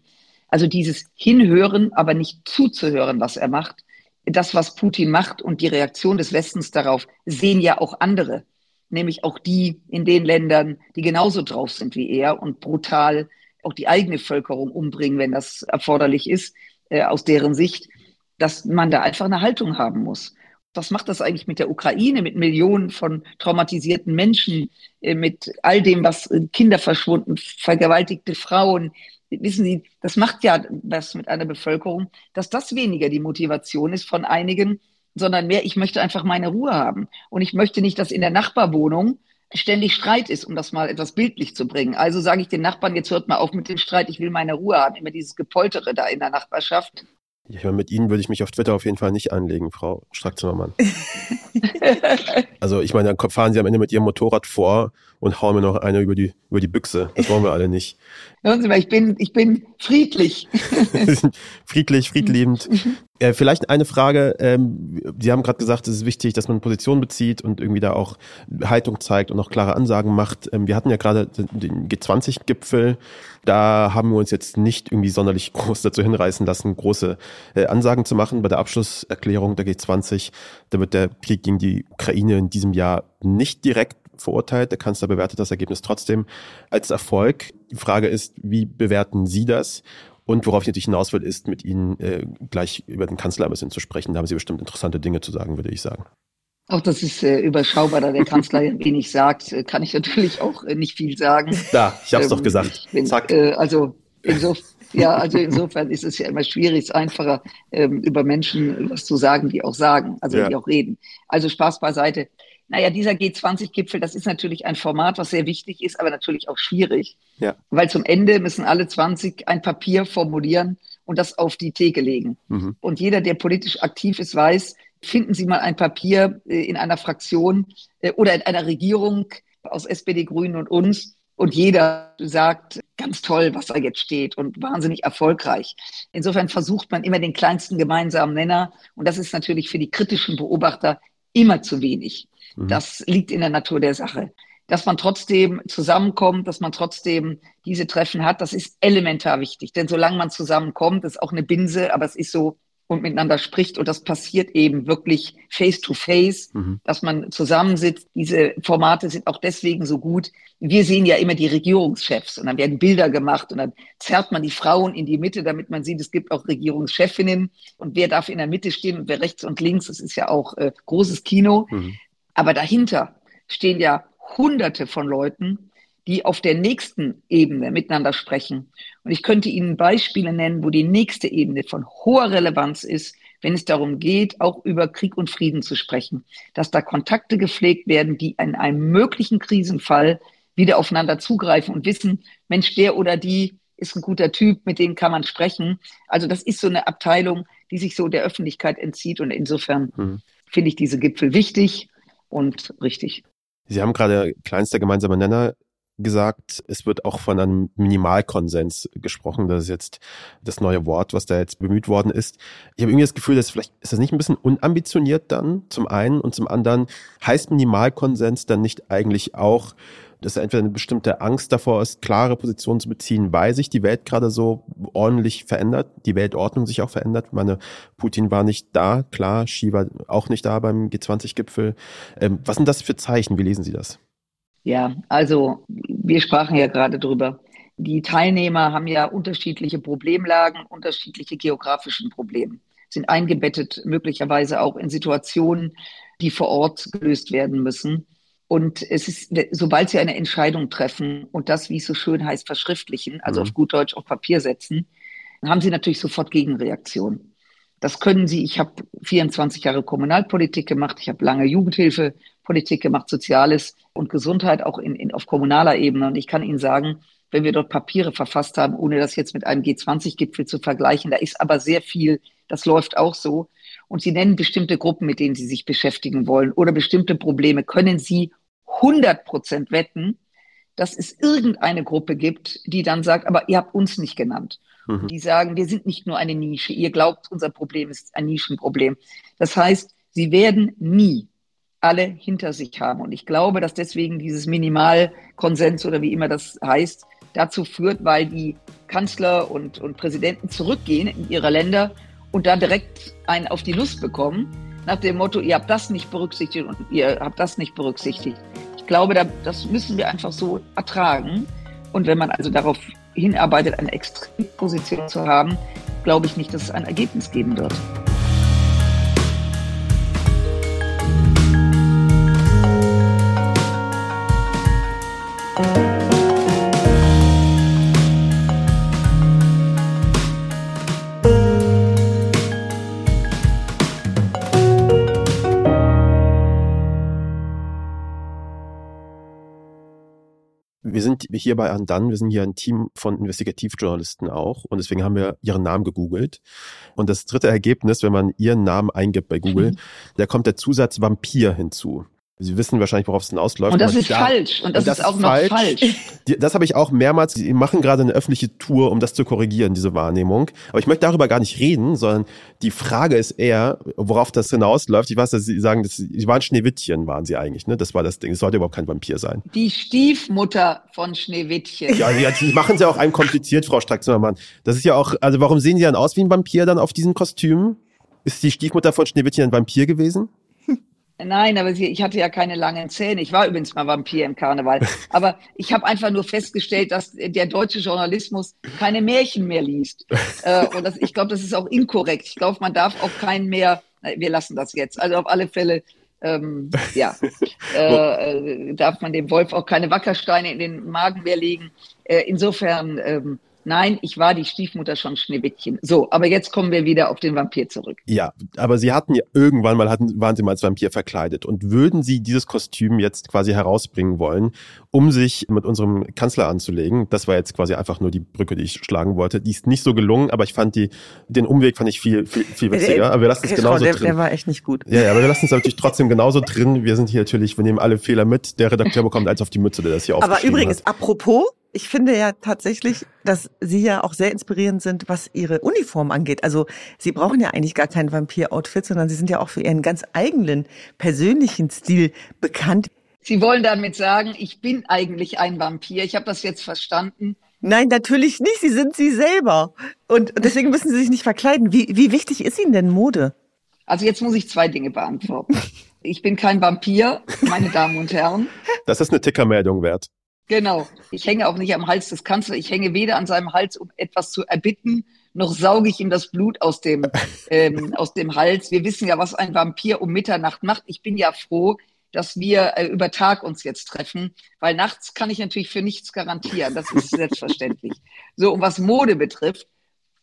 Also dieses Hinhören, aber nicht zuzuhören, was er macht. Das, was Putin macht und die Reaktion des Westens darauf, sehen ja auch andere nämlich auch die in den Ländern, die genauso drauf sind wie er und brutal auch die eigene Völkerung umbringen, wenn das erforderlich ist, äh, aus deren Sicht, dass man da einfach eine Haltung haben muss. Was macht das eigentlich mit der Ukraine, mit Millionen von traumatisierten Menschen, äh, mit all dem, was äh, Kinder verschwunden, vergewaltigte Frauen? Wissen Sie, das macht ja was mit einer Bevölkerung, dass das weniger die Motivation ist von einigen, sondern mehr, ich möchte einfach meine Ruhe haben. Und ich möchte nicht, dass in der Nachbarwohnung ständig Streit ist, um das mal etwas bildlich zu bringen. Also sage ich den Nachbarn, jetzt hört mal auf mit dem Streit, ich will meine Ruhe haben. Immer dieses Gepoltere da in der Nachbarschaft. Ich meine, mit Ihnen würde ich mich auf Twitter auf jeden Fall nicht anlegen, Frau Strack-Zimmermann. also ich meine, dann fahren Sie am Ende mit Ihrem Motorrad vor und hauen mir noch eine über die, über die Büchse. Das wollen wir alle nicht. Hören Sie mal, ich bin, ich bin friedlich. friedlich, friedliebend. Äh, vielleicht eine Frage. Ähm, Sie haben gerade gesagt, es ist wichtig, dass man Position bezieht und irgendwie da auch Haltung zeigt und auch klare Ansagen macht. Ähm, wir hatten ja gerade den G20-Gipfel. Da haben wir uns jetzt nicht irgendwie sonderlich groß dazu hinreißen lassen, große äh, Ansagen zu machen. Bei der Abschlusserklärung der G20, da wird der Krieg gegen die Ukraine in diesem Jahr nicht direkt verurteilt. Der Kanzler bewertet das Ergebnis trotzdem als Erfolg. Die Frage ist, wie bewerten Sie das? Und worauf ich natürlich hinaus will, ist mit Ihnen äh, gleich über den Kanzler ein bisschen zu sprechen. Da haben Sie bestimmt interessante Dinge zu sagen, würde ich sagen. Auch das ist äh, überschaubar, da der Kanzler ja wenig sagt, äh, kann ich natürlich auch äh, nicht viel sagen. Da, ich habe es ähm, doch gesagt. Bin, Zack. Äh, also insofern, ja, also insofern ist es ja immer schwierig, es ist einfacher, ähm, über Menschen was zu sagen, die auch sagen, also ja. die auch reden. Also Spaß beiseite. Naja, dieser G20-Gipfel, das ist natürlich ein Format, was sehr wichtig ist, aber natürlich auch schwierig. Ja. Weil zum Ende müssen alle 20 ein Papier formulieren und das auf die Theke legen. Mhm. Und jeder, der politisch aktiv ist, weiß, finden Sie mal ein Papier äh, in einer Fraktion äh, oder in einer Regierung aus SPD, Grünen und uns, und jeder sagt, ganz toll, was da jetzt steht und wahnsinnig erfolgreich. Insofern versucht man immer den kleinsten gemeinsamen Nenner. Und das ist natürlich für die kritischen Beobachter immer zu wenig. Mhm. Das liegt in der Natur der Sache. Dass man trotzdem zusammenkommt, dass man trotzdem diese Treffen hat, das ist elementar wichtig. Denn solange man zusammenkommt, ist auch eine Binse, aber es ist so, und miteinander spricht. Und das passiert eben wirklich face to face, mhm. dass man zusammensitzt. Diese Formate sind auch deswegen so gut. Wir sehen ja immer die Regierungschefs und dann werden Bilder gemacht und dann zerrt man die Frauen in die Mitte, damit man sieht, es gibt auch Regierungschefinnen und wer darf in der Mitte stehen und wer rechts und links. Das ist ja auch äh, großes Kino. Mhm. Aber dahinter stehen ja Hunderte von Leuten, die auf der nächsten Ebene miteinander sprechen. Und ich könnte Ihnen Beispiele nennen, wo die nächste Ebene von hoher Relevanz ist, wenn es darum geht, auch über Krieg und Frieden zu sprechen, dass da Kontakte gepflegt werden, die in einem möglichen Krisenfall wieder aufeinander zugreifen und wissen, Mensch, der oder die ist ein guter Typ, mit dem kann man sprechen. Also das ist so eine Abteilung, die sich so der Öffentlichkeit entzieht und insofern mhm. finde ich diese Gipfel wichtig und richtig. Sie haben gerade kleinster gemeinsamer Nenner gesagt, es wird auch von einem Minimalkonsens gesprochen. Das ist jetzt das neue Wort, was da jetzt bemüht worden ist. Ich habe irgendwie das Gefühl, dass vielleicht ist das nicht ein bisschen unambitioniert dann zum einen und zum anderen heißt Minimalkonsens dann nicht eigentlich auch, dass entweder eine bestimmte Angst davor ist, klare Positionen zu beziehen, weil sich die Welt gerade so ordentlich verändert, die Weltordnung sich auch verändert. Ich meine, Putin war nicht da, klar, Xi war auch nicht da beim G20-Gipfel. Ähm, was sind das für Zeichen? Wie lesen Sie das? Ja, also wir sprachen ja gerade drüber. Die Teilnehmer haben ja unterschiedliche Problemlagen, unterschiedliche geografischen Probleme, sind eingebettet möglicherweise auch in Situationen, die vor Ort gelöst werden müssen. Und es ist, sobald sie eine Entscheidung treffen und das, wie es so schön heißt, verschriftlichen, also mhm. auf gut Deutsch auf Papier setzen, haben sie natürlich sofort Gegenreaktionen. Das können sie. Ich habe 24 Jahre Kommunalpolitik gemacht. Ich habe lange Jugendhilfepolitik gemacht, Soziales und Gesundheit auch in, in, auf kommunaler Ebene. Und ich kann Ihnen sagen, wenn wir dort Papiere verfasst haben, ohne das jetzt mit einem G20-Gipfel zu vergleichen, da ist aber sehr viel, das läuft auch so. Und Sie nennen bestimmte Gruppen, mit denen Sie sich beschäftigen wollen oder bestimmte Probleme, können Sie 100 Prozent wetten, dass es irgendeine Gruppe gibt, die dann sagt, aber ihr habt uns nicht genannt. Mhm. Die sagen, wir sind nicht nur eine Nische. Ihr glaubt, unser Problem ist ein Nischenproblem. Das heißt, sie werden nie alle hinter sich haben. Und ich glaube, dass deswegen dieses Minimalkonsens oder wie immer das heißt, dazu führt, weil die Kanzler und, und Präsidenten zurückgehen in ihre Länder und da direkt einen auf die Lust bekommen, nach dem Motto, ihr habt das nicht berücksichtigt und ihr habt das nicht berücksichtigt. Ich glaube, das müssen wir einfach so ertragen. Und wenn man also darauf hinarbeitet, eine Extremposition zu haben, glaube ich nicht, dass es ein Ergebnis geben wird. wir sind hier bei Andan, wir sind hier ein Team von Investigativjournalisten auch und deswegen haben wir ihren Namen gegoogelt. Und das dritte Ergebnis, wenn man ihren Namen eingibt bei Google, mhm. da kommt der Zusatz Vampir hinzu. Sie wissen wahrscheinlich, worauf es denn ausläuft. Und das ist da, falsch. Und das, und das ist auch ist noch falsch. falsch. Das habe ich auch mehrmals. Sie machen gerade eine öffentliche Tour, um das zu korrigieren, diese Wahrnehmung. Aber ich möchte darüber gar nicht reden, sondern die Frage ist eher, worauf das hinausläuft. Ich weiß, dass Sie sagen, dass Sie waren Schneewittchen, waren Sie eigentlich. Ne? Das war das Ding. Es sollte überhaupt kein Vampir sein. Die Stiefmutter von Schneewittchen. Ja, ja die machen Sie auch einem kompliziert, Frau Strack-Zimmermann. Das ist ja auch, also warum sehen Sie dann aus wie ein Vampir dann auf diesem Kostüm? Ist die Stiefmutter von Schneewittchen ein Vampir gewesen? Nein, aber ich hatte ja keine langen Zähne. Ich war übrigens mal Vampir im Karneval. Aber ich habe einfach nur festgestellt, dass der deutsche Journalismus keine Märchen mehr liest. Äh, und das, ich glaube, das ist auch inkorrekt. Ich glaube, man darf auch keinen mehr, wir lassen das jetzt. Also auf alle Fälle, ähm, ja, äh, äh, darf man dem Wolf auch keine Wackersteine in den Magen mehr legen. Äh, insofern, ähm, Nein, ich war die Stiefmutter schon Schneewittchen. So, aber jetzt kommen wir wieder auf den Vampir zurück. Ja, aber Sie hatten ja irgendwann mal hatten, waren Sie mal als Vampir verkleidet und würden Sie dieses Kostüm jetzt quasi herausbringen wollen, um sich mit unserem Kanzler anzulegen? Das war jetzt quasi einfach nur die Brücke, die ich schlagen wollte. Die ist nicht so gelungen, aber ich fand die, den Umweg fand ich viel, viel, viel witziger. Aber wir lassen es genauso der, drin. Der war echt nicht gut. Ja, ja, aber wir lassen es natürlich trotzdem genauso drin. Wir sind hier natürlich, wir nehmen alle Fehler mit. Der Redakteur bekommt eins auf die Mütze, der das hier Aber übrigens, hat. apropos, ich finde ja tatsächlich, dass Sie ja auch sehr inspirierend sind, was Ihre Uniform angeht. Also Sie brauchen ja eigentlich gar kein Vampir-Outfit, sondern Sie sind ja auch für Ihren ganz eigenen persönlichen Stil bekannt. Sie wollen damit sagen, ich bin eigentlich ein Vampir. Ich habe das jetzt verstanden. Nein, natürlich nicht. Sie sind Sie selber. Und deswegen müssen Sie sich nicht verkleiden. Wie, wie wichtig ist Ihnen denn Mode? Also jetzt muss ich zwei Dinge beantworten. Ich bin kein Vampir, meine Damen und Herren. Das ist eine Tickermeldung wert. Genau. Ich hänge auch nicht am Hals des Kanzlers. Ich hänge weder an seinem Hals, um etwas zu erbitten, noch sauge ich ihm das Blut aus dem, ähm, aus dem Hals. Wir wissen ja, was ein Vampir um Mitternacht macht. Ich bin ja froh, dass wir äh, über Tag uns jetzt treffen, weil nachts kann ich natürlich für nichts garantieren. Das ist selbstverständlich. So, und was Mode betrifft,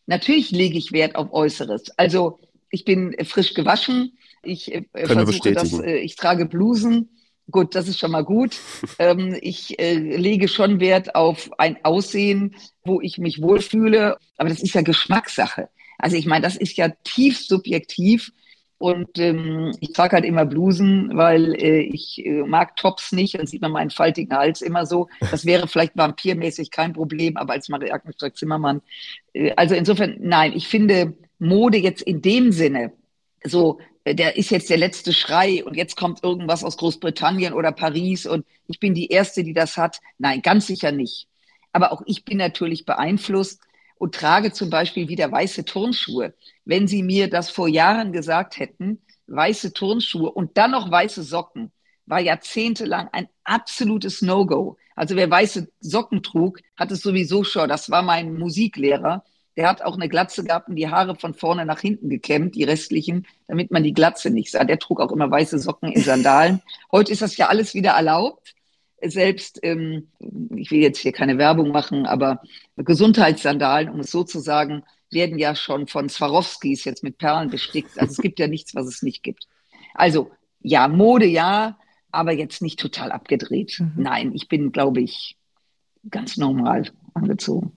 natürlich lege ich Wert auf Äußeres. Also ich bin frisch gewaschen. Ich äh, versuche das, äh, ich trage Blusen Gut, das ist schon mal gut. ähm, ich äh, lege schon Wert auf ein Aussehen, wo ich mich wohlfühle. Aber das ist ja Geschmackssache. Also ich meine, das ist ja tief subjektiv. Und ähm, ich trage halt immer Blusen, weil äh, ich äh, mag Tops nicht. Dann sieht man meinen faltigen Hals immer so. Das wäre vielleicht vampirmäßig kein Problem, aber als Agnes Zimmermann. Äh, also insofern, nein, ich finde Mode jetzt in dem Sinne so der ist jetzt der letzte Schrei und jetzt kommt irgendwas aus Großbritannien oder Paris und ich bin die Erste, die das hat. Nein, ganz sicher nicht. Aber auch ich bin natürlich beeinflusst und trage zum Beispiel wieder weiße Turnschuhe. Wenn Sie mir das vor Jahren gesagt hätten, weiße Turnschuhe und dann noch weiße Socken, war jahrzehntelang ein absolutes No-Go. Also wer weiße Socken trug, hat es sowieso schon. Das war mein Musiklehrer. Der hat auch eine Glatze gehabt und die Haare von vorne nach hinten gekämmt, die restlichen, damit man die Glatze nicht sah. Der trug auch immer weiße Socken in Sandalen. Heute ist das ja alles wieder erlaubt. Selbst, ähm, ich will jetzt hier keine Werbung machen, aber Gesundheitssandalen, um es so zu sagen, werden ja schon von Swarovskis jetzt mit Perlen bestickt. Also es gibt ja nichts, was es nicht gibt. Also ja, Mode ja, aber jetzt nicht total abgedreht. Mhm. Nein, ich bin, glaube ich, ganz normal angezogen.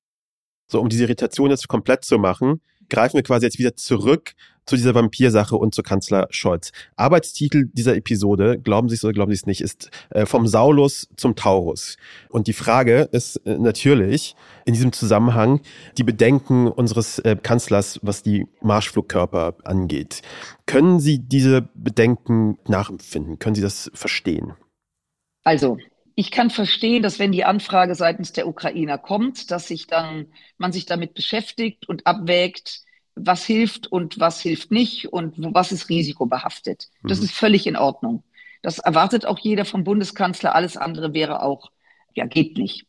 So, um diese Irritation jetzt komplett zu machen, greifen wir quasi jetzt wieder zurück zu dieser Vampirsache und zu Kanzler Scholz. Arbeitstitel dieser Episode, glauben Sie es oder glauben Sie es nicht, ist äh, vom Saulus zum Taurus. Und die Frage ist äh, natürlich in diesem Zusammenhang die Bedenken unseres äh, Kanzlers, was die Marschflugkörper angeht. Können Sie diese Bedenken nachempfinden? Können Sie das verstehen? Also, ich kann verstehen, dass wenn die Anfrage seitens der Ukrainer kommt, dass sich dann man sich damit beschäftigt und abwägt, was hilft und was hilft nicht und was ist risikobehaftet. Das mhm. ist völlig in Ordnung. Das erwartet auch jeder vom Bundeskanzler. Alles andere wäre auch, ja, geht nicht.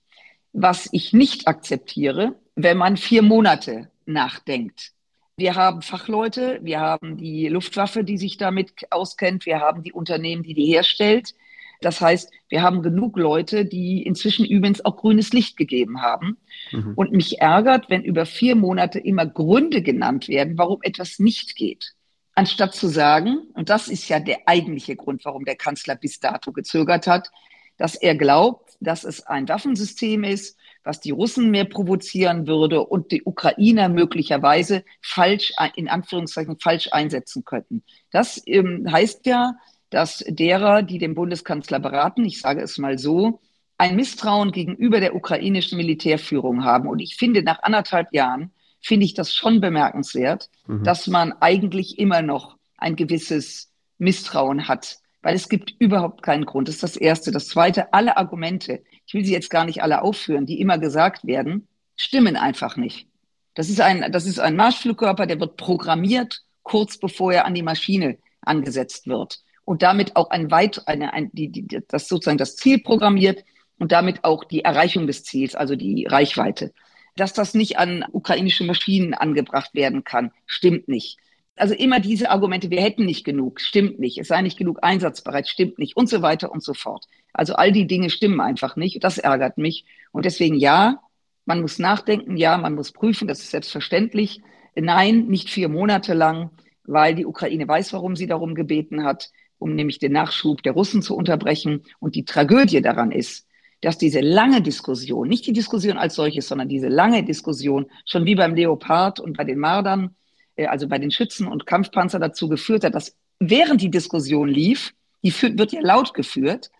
Was ich nicht akzeptiere, wenn man vier Monate nachdenkt. Wir haben Fachleute, wir haben die Luftwaffe, die sich damit auskennt, wir haben die Unternehmen, die die herstellt. Das heißt, wir haben genug Leute, die inzwischen übrigens auch grünes Licht gegeben haben. Mhm. Und mich ärgert, wenn über vier Monate immer Gründe genannt werden, warum etwas nicht geht. Anstatt zu sagen, und das ist ja der eigentliche Grund, warum der Kanzler bis dato gezögert hat, dass er glaubt, dass es ein Waffensystem ist, was die Russen mehr provozieren würde und die Ukrainer möglicherweise falsch, in Anführungszeichen, falsch einsetzen könnten. Das ähm, heißt ja, dass derer, die den Bundeskanzler beraten, ich sage es mal so, ein Misstrauen gegenüber der ukrainischen Militärführung haben. Und ich finde, nach anderthalb Jahren finde ich das schon bemerkenswert, mhm. dass man eigentlich immer noch ein gewisses Misstrauen hat. Weil es gibt überhaupt keinen Grund. Das ist das Erste. Das Zweite, alle Argumente, ich will sie jetzt gar nicht alle aufführen, die immer gesagt werden, stimmen einfach nicht. Das ist ein, das ist ein Marschflugkörper, der wird programmiert, kurz bevor er an die Maschine angesetzt wird und damit auch ein weit, eine, ein, die, die, das sozusagen das Ziel programmiert und damit auch die Erreichung des Ziels, also die Reichweite. Dass das nicht an ukrainische Maschinen angebracht werden kann, stimmt nicht. Also immer diese Argumente, wir hätten nicht genug, stimmt nicht, es sei nicht genug einsatzbereit, stimmt nicht und so weiter und so fort. Also all die Dinge stimmen einfach nicht. Das ärgert mich. Und deswegen ja, man muss nachdenken, ja, man muss prüfen, das ist selbstverständlich. Nein, nicht vier Monate lang, weil die Ukraine weiß, warum sie darum gebeten hat um nämlich den Nachschub der Russen zu unterbrechen. Und die Tragödie daran ist, dass diese lange Diskussion, nicht die Diskussion als solches, sondern diese lange Diskussion schon wie beim Leopard und bei den Mardern, äh, also bei den Schützen und Kampfpanzer dazu geführt hat, dass während die Diskussion lief, die wird ja laut geführt,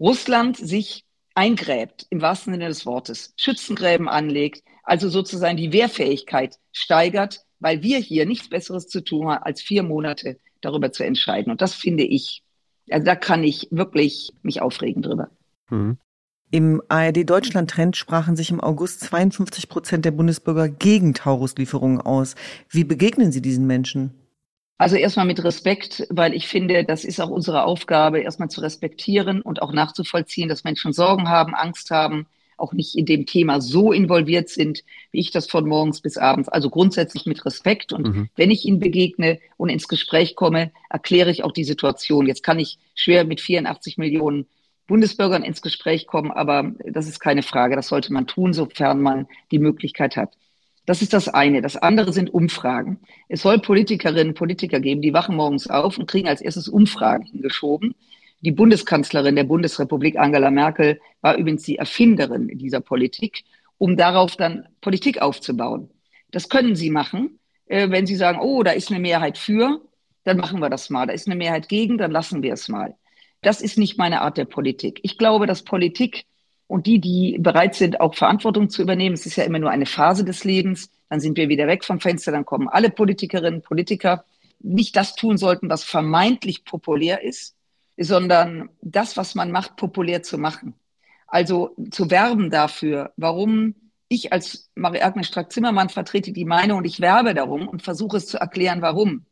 Russland sich eingräbt, im wahrsten Sinne des Wortes, Schützengräben anlegt, also sozusagen die Wehrfähigkeit steigert, weil wir hier nichts Besseres zu tun haben, als vier Monate darüber zu entscheiden. Und das finde ich, also da kann ich wirklich mich aufregen drüber. Mhm. Im ARD-Deutschland-Trend sprachen sich im August 52 Prozent der Bundesbürger gegen Tauruslieferungen aus. Wie begegnen Sie diesen Menschen? Also erstmal mit Respekt, weil ich finde, das ist auch unsere Aufgabe, erstmal zu respektieren und auch nachzuvollziehen, dass Menschen Sorgen haben, Angst haben, auch nicht in dem Thema so involviert sind, wie ich das von morgens bis abends. Also grundsätzlich mit Respekt. Und mhm. wenn ich ihnen begegne und ins Gespräch komme, erkläre ich auch die Situation. Jetzt kann ich schwer mit 84 Millionen Bundesbürgern ins Gespräch kommen, aber das ist keine Frage. Das sollte man tun, sofern man die Möglichkeit hat. Das ist das eine. Das andere sind Umfragen. Es soll Politikerinnen und Politiker geben, die wachen morgens auf und kriegen als erstes Umfragen hingeschoben Die Bundeskanzlerin der Bundesrepublik Angela Merkel war übrigens die Erfinderin dieser Politik, um darauf dann Politik aufzubauen. Das können Sie machen, äh, wenn Sie sagen, oh, da ist eine Mehrheit für, dann machen wir das mal. Da ist eine Mehrheit gegen, dann lassen wir es mal. Das ist nicht meine Art der Politik. Ich glaube, dass Politik und die, die bereit sind, auch Verantwortung zu übernehmen, es ist ja immer nur eine Phase des Lebens, dann sind wir wieder weg vom Fenster, dann kommen alle Politikerinnen, Politiker, nicht das tun sollten, was vermeintlich populär ist, sondern das, was man macht, populär zu machen. Also zu werben dafür, warum ich als Marie-Agnes Strack-Zimmermann vertrete die Meinung und ich werbe darum und versuche es zu erklären, warum.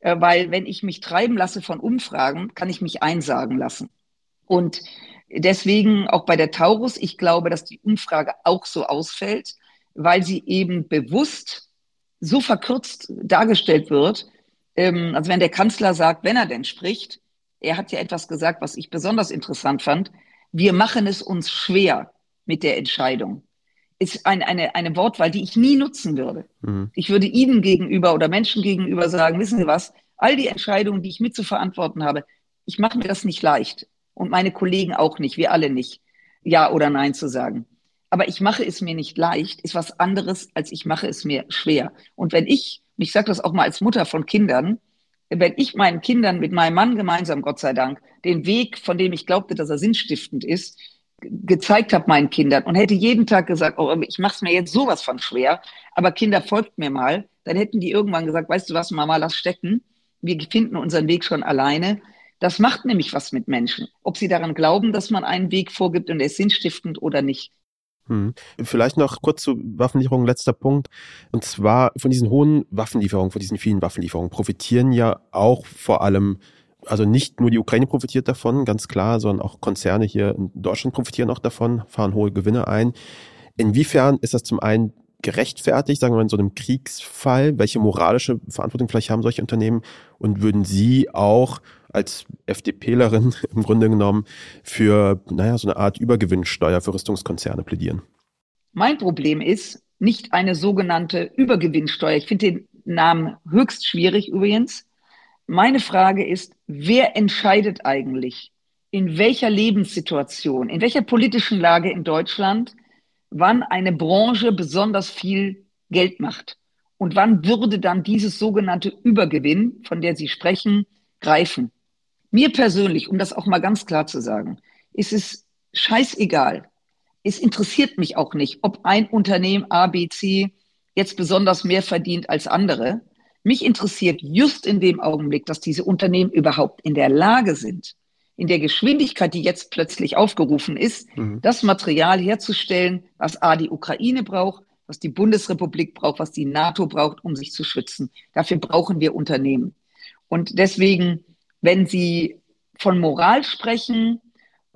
Äh, weil wenn ich mich treiben lasse von Umfragen, kann ich mich einsagen lassen. Und deswegen auch bei der Taurus, ich glaube, dass die Umfrage auch so ausfällt, weil sie eben bewusst so verkürzt dargestellt wird. Also wenn der Kanzler sagt, wenn er denn spricht, er hat ja etwas gesagt, was ich besonders interessant fand. Wir machen es uns schwer mit der Entscheidung. Ist ein, eine, eine Wortwahl, die ich nie nutzen würde. Mhm. Ich würde Ihnen gegenüber oder Menschen gegenüber sagen, wissen Sie was, all die Entscheidungen, die ich mit zu verantworten habe, ich mache mir das nicht leicht. Und meine Kollegen auch nicht, wir alle nicht, Ja oder Nein zu sagen. Aber ich mache es mir nicht leicht, ist was anderes, als ich mache es mir schwer. Und wenn ich, ich sage das auch mal als Mutter von Kindern, wenn ich meinen Kindern mit meinem Mann gemeinsam, Gott sei Dank, den Weg, von dem ich glaubte, dass er sinnstiftend ist, gezeigt habe meinen Kindern und hätte jeden Tag gesagt, oh, ich mache es mir jetzt sowas von schwer, aber Kinder folgt mir mal, dann hätten die irgendwann gesagt, weißt du was, Mama, lass stecken, wir finden unseren Weg schon alleine. Das macht nämlich was mit Menschen, ob sie daran glauben, dass man einen Weg vorgibt und er ist sinnstiftend oder nicht. Hm. Vielleicht noch kurz zu Waffenlieferungen, letzter Punkt. Und zwar von diesen hohen Waffenlieferungen, von diesen vielen Waffenlieferungen profitieren ja auch vor allem, also nicht nur die Ukraine profitiert davon, ganz klar, sondern auch Konzerne hier in Deutschland profitieren auch davon, fahren hohe Gewinne ein. Inwiefern ist das zum einen gerechtfertigt, sagen wir mal in so einem Kriegsfall? Welche moralische Verantwortung vielleicht haben solche Unternehmen? Und würden Sie auch als FDPlerin im Grunde genommen für, naja, so eine Art Übergewinnsteuer für Rüstungskonzerne plädieren? Mein Problem ist nicht eine sogenannte Übergewinnsteuer. Ich finde den Namen höchst schwierig übrigens. Meine Frage ist, wer entscheidet eigentlich, in welcher Lebenssituation, in welcher politischen Lage in Deutschland, wann eine Branche besonders viel Geld macht? Und wann würde dann dieses sogenannte Übergewinn, von der Sie sprechen, greifen? Mir persönlich, um das auch mal ganz klar zu sagen, ist es scheißegal. Es interessiert mich auch nicht, ob ein Unternehmen A, B, C jetzt besonders mehr verdient als andere. Mich interessiert just in dem Augenblick, dass diese Unternehmen überhaupt in der Lage sind, in der Geschwindigkeit, die jetzt plötzlich aufgerufen ist, mhm. das Material herzustellen, was A, die Ukraine braucht, was die Bundesrepublik braucht, was die NATO braucht, um sich zu schützen. Dafür brauchen wir Unternehmen. Und deswegen wenn Sie von Moral sprechen,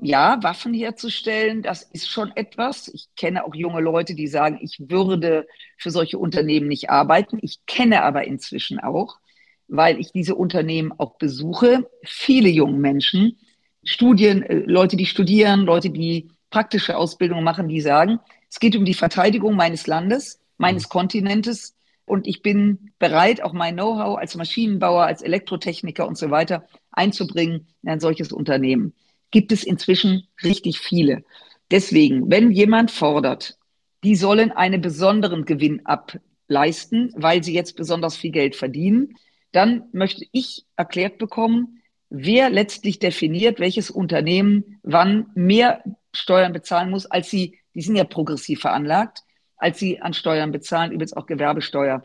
ja, Waffen herzustellen, das ist schon etwas. Ich kenne auch junge Leute, die sagen, ich würde für solche Unternehmen nicht arbeiten. Ich kenne aber inzwischen auch, weil ich diese Unternehmen auch besuche, viele junge Menschen, Studien, äh, Leute, die studieren, Leute, die praktische Ausbildung machen, die sagen, es geht um die Verteidigung meines Landes, meines mhm. Kontinentes und ich bin bereit, auch mein Know-how als Maschinenbauer, als Elektrotechniker und so weiter einzubringen in ein solches Unternehmen. Gibt es inzwischen richtig viele. Deswegen, wenn jemand fordert, die sollen einen besonderen Gewinn ableisten, weil sie jetzt besonders viel Geld verdienen, dann möchte ich erklärt bekommen, wer letztlich definiert, welches Unternehmen wann mehr Steuern bezahlen muss, als sie, die sind ja progressiv veranlagt, als sie an Steuern bezahlen, übrigens auch Gewerbesteuer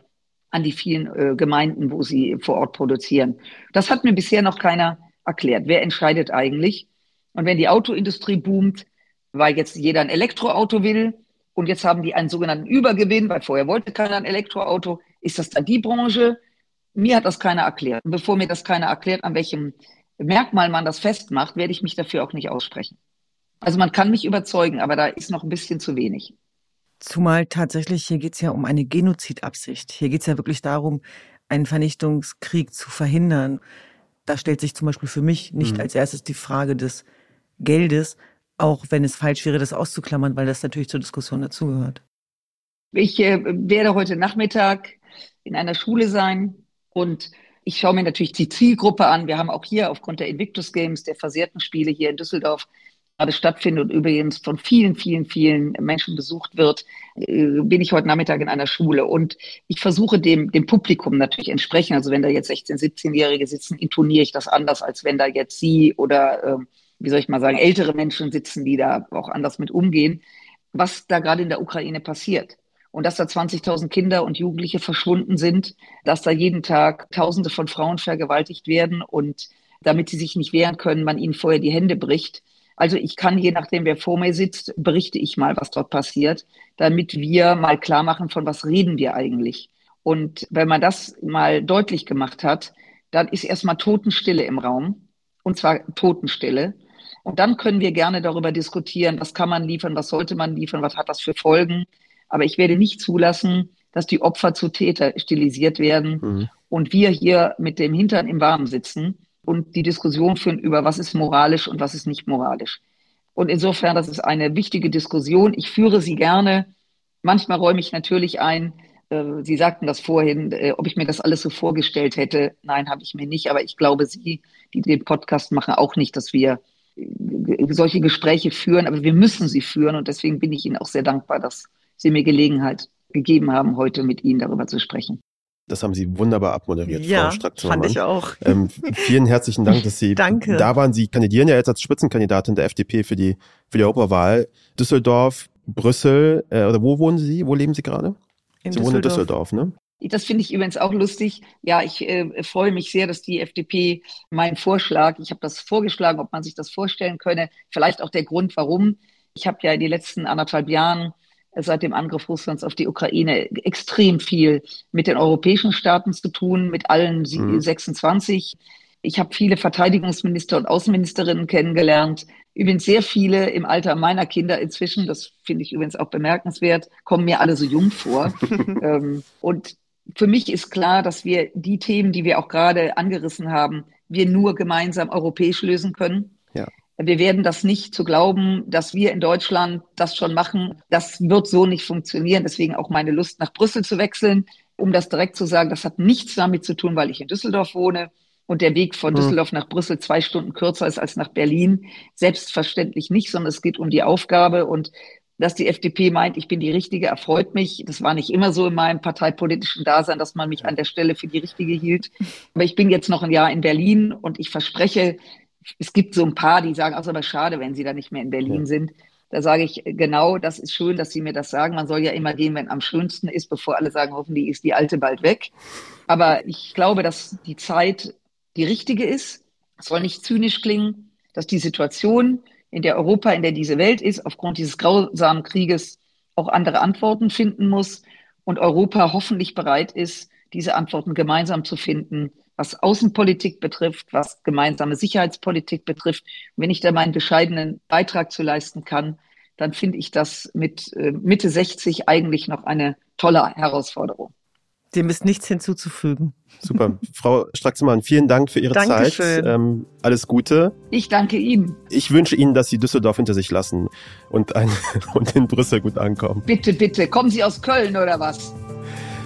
an die vielen äh, Gemeinden, wo sie vor Ort produzieren. Das hat mir bisher noch keiner erklärt. Wer entscheidet eigentlich? Und wenn die Autoindustrie boomt, weil jetzt jeder ein Elektroauto will und jetzt haben die einen sogenannten Übergewinn, weil vorher wollte keiner ein Elektroauto, ist das dann die Branche? Mir hat das keiner erklärt. Und bevor mir das keiner erklärt, an welchem Merkmal man das festmacht, werde ich mich dafür auch nicht aussprechen. Also man kann mich überzeugen, aber da ist noch ein bisschen zu wenig. Zumal tatsächlich hier geht es ja um eine Genozidabsicht. Hier geht es ja wirklich darum, einen Vernichtungskrieg zu verhindern. Da stellt sich zum Beispiel für mich nicht mhm. als erstes die Frage des Geldes, auch wenn es falsch wäre, das auszuklammern, weil das natürlich zur Diskussion dazugehört. Ich äh, werde heute Nachmittag in einer Schule sein und Ich schaue mir natürlich die Zielgruppe an. Wir haben auch hier aufgrund der Invictus Games, der versehrten Spiele hier in Düsseldorf, gerade stattfindet und übrigens von vielen, vielen, vielen Menschen besucht wird, äh, bin ich heute Nachmittag in einer Schule. Und ich versuche dem, dem Publikum natürlich entsprechend, also wenn da jetzt 16-, 17-Jährige sitzen, intoniere ich das anders, als wenn da jetzt Sie oder, äh, wie soll ich mal sagen, ältere Menschen sitzen, die da auch anders mit umgehen, was da gerade in der Ukraine passiert. Und dass da 20.000 Kinder und Jugendliche verschwunden sind, dass da jeden Tag Tausende von Frauen vergewaltigt werden und damit sie sich nicht wehren können, man ihnen vorher die Hände bricht also ich kann, je nachdem, wer vor mir sitzt, berichte ich mal, was dort passiert, damit wir mal klar machen, von was reden wir eigentlich. Und wenn man das mal deutlich gemacht hat, dann ist erstmal Totenstille im Raum. Und zwar Totenstille. Und dann können wir gerne darüber diskutieren, was kann man liefern, was sollte man liefern, was hat das für Folgen. Aber ich werde nicht zulassen, dass die Opfer zu Täter stilisiert werden mhm. und wir hier mit dem Hintern im Warmen sitzen und die Diskussion führen über, was ist moralisch und was ist nicht moralisch. Und insofern, das ist eine wichtige Diskussion. Ich führe sie gerne. Manchmal räume ich natürlich ein, äh, Sie sagten das vorhin, äh, ob ich mir das alles so vorgestellt hätte. Nein, habe ich mir nicht. Aber ich glaube, Sie, die den Podcast machen, auch nicht, dass wir äh, solche Gespräche führen. Aber wir müssen sie führen. Und deswegen bin ich Ihnen auch sehr dankbar, dass Sie mir Gelegenheit gegeben haben, heute mit Ihnen darüber zu sprechen. Das haben Sie wunderbar abmoderiert, ja, Frau strack fand ich auch. Ähm, vielen herzlichen Dank, dass Sie Danke. da waren. Sie kandidieren ja jetzt als Spitzenkandidatin der FDP für die, für die Europawahl. Düsseldorf, Brüssel, äh, oder wo wohnen Sie? Wo leben Sie gerade? In Sie Düsseldorf. wohnen in Düsseldorf, ne? Das finde ich übrigens auch lustig. Ja, ich äh, freue mich sehr, dass die FDP meinen Vorschlag, ich habe das vorgeschlagen, ob man sich das vorstellen könne. Vielleicht auch der Grund, warum. Ich habe ja in den letzten anderthalb Jahren seit dem Angriff Russlands auf die Ukraine extrem viel mit den europäischen Staaten zu tun, mit allen mhm. 26. Ich habe viele Verteidigungsminister und Außenministerinnen kennengelernt. Übrigens sehr viele im Alter meiner Kinder inzwischen, das finde ich übrigens auch bemerkenswert, kommen mir alle so jung vor. ähm, und für mich ist klar, dass wir die Themen, die wir auch gerade angerissen haben, wir nur gemeinsam europäisch lösen können. Wir werden das nicht zu glauben, dass wir in Deutschland das schon machen. Das wird so nicht funktionieren. Deswegen auch meine Lust, nach Brüssel zu wechseln. Um das direkt zu sagen, das hat nichts damit zu tun, weil ich in Düsseldorf wohne und der Weg von hm. Düsseldorf nach Brüssel zwei Stunden kürzer ist als nach Berlin. Selbstverständlich nicht, sondern es geht um die Aufgabe und dass die FDP meint, ich bin die Richtige, erfreut mich. Das war nicht immer so in meinem parteipolitischen Dasein, dass man mich an der Stelle für die Richtige hielt. Aber ich bin jetzt noch ein Jahr in Berlin und ich verspreche, es gibt so ein paar, die sagen, ach, aber schade, wenn sie da nicht mehr in Berlin ja. sind. Da sage ich, genau, das ist schön, dass Sie mir das sagen. Man soll ja immer gehen, wenn am schönsten ist, bevor alle sagen, hoffentlich ist die alte bald weg. Aber ich glaube, dass die Zeit die richtige ist. Es soll nicht zynisch klingen, dass die Situation, in der Europa, in der diese Welt ist, aufgrund dieses grausamen Krieges auch andere Antworten finden muss und Europa hoffentlich bereit ist, diese Antworten gemeinsam zu finden was Außenpolitik betrifft, was gemeinsame Sicherheitspolitik betrifft. wenn ich da meinen bescheidenen Beitrag zu leisten kann, dann finde ich das mit äh, Mitte 60 eigentlich noch eine tolle Herausforderung. Dem ist nichts hinzuzufügen. Super. Frau Straxmann, vielen Dank für Ihre Dankeschön. Zeit. Ähm, alles Gute. Ich danke Ihnen. Ich wünsche Ihnen, dass Sie Düsseldorf hinter sich lassen und, ein, und in Brüssel gut ankommen. Bitte, bitte. Kommen Sie aus Köln oder was?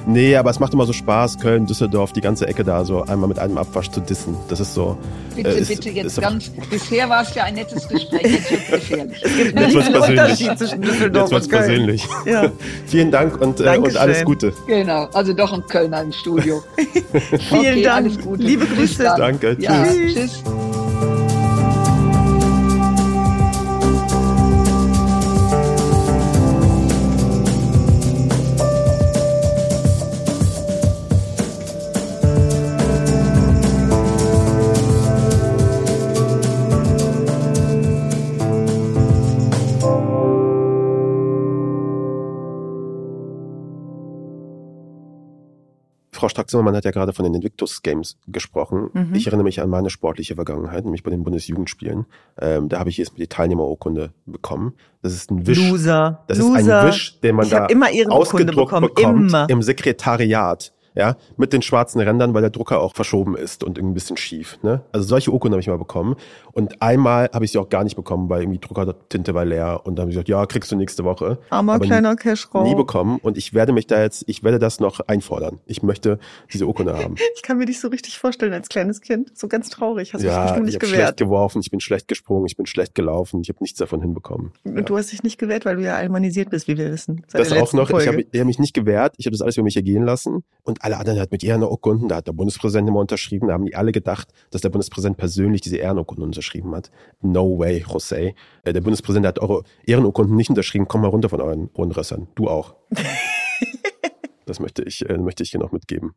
Nee, aber es macht immer so Spaß, Köln, Düsseldorf, die ganze Ecke da so einmal mit einem Abwasch zu dissen. Das ist so. Bitte, äh, ist, bitte, jetzt ist ganz. Bisher war es ja ein nettes Gespräch, jetzt wird gefährlich. Es gibt jetzt wird's persönlich. zwischen Düsseldorf jetzt und Köln. persönlich. Ja. Vielen Dank und, äh, und alles Gute. Genau, also doch ein Kölner im Studio. Vielen okay, Dank. Alles Gute. Liebe Grüße. Danke. Ja, tschüss. tschüss. Frau Strack-Zimmermann hat ja gerade von den Invictus Games gesprochen. Mhm. Ich erinnere mich an meine sportliche Vergangenheit, nämlich bei den Bundesjugendspielen. Ähm, da habe ich jetzt die Teilnehmerurkunde bekommen. Das ist ein Wisch. Loser. Das Loser. ist ein Wisch, den man ich da immer ausgedruckt bekommen. bekommt immer. im Sekretariat ja, mit den schwarzen Rändern, weil der Drucker auch verschoben ist und irgendwie ein bisschen schief. Ne? Also solche Urkunden habe ich mal bekommen. Und einmal habe ich sie auch gar nicht bekommen, weil irgendwie Druckertinte war leer. Und dann habe ich gesagt, ja, kriegst du nächste Woche. Armer Aber kleiner Cashrow. Nie bekommen. Und ich werde mich da jetzt, ich werde das noch einfordern. Ich möchte diese Urkunde haben. ich kann mir dich so richtig vorstellen als kleines Kind. So ganz traurig. Hast ja, du dich nicht gewehrt? schlecht geworfen, ich bin schlecht gesprungen, ich bin schlecht gelaufen. Ich habe nichts davon hinbekommen. Und ja. du hast dich nicht gewehrt, weil du ja almanisiert bist, wie wir wissen. Das auch noch. Folge. Ich habe hab mich nicht gewehrt. Ich habe das alles über mich ergehen lassen. Und alle anderen hat mit Ehrenurkunden, da hat der Bundespräsident immer unterschrieben. Da haben die alle gedacht, dass der Bundespräsident persönlich diese Ehrenurkunden unterschrieben hat. No way, José. Äh, der Bundespräsident hat eure Ehrenurkunden nicht unterschrieben. Komm mal runter von euren Hohenrössern. Du auch. das möchte ich, äh, möchte ich hier noch mitgeben.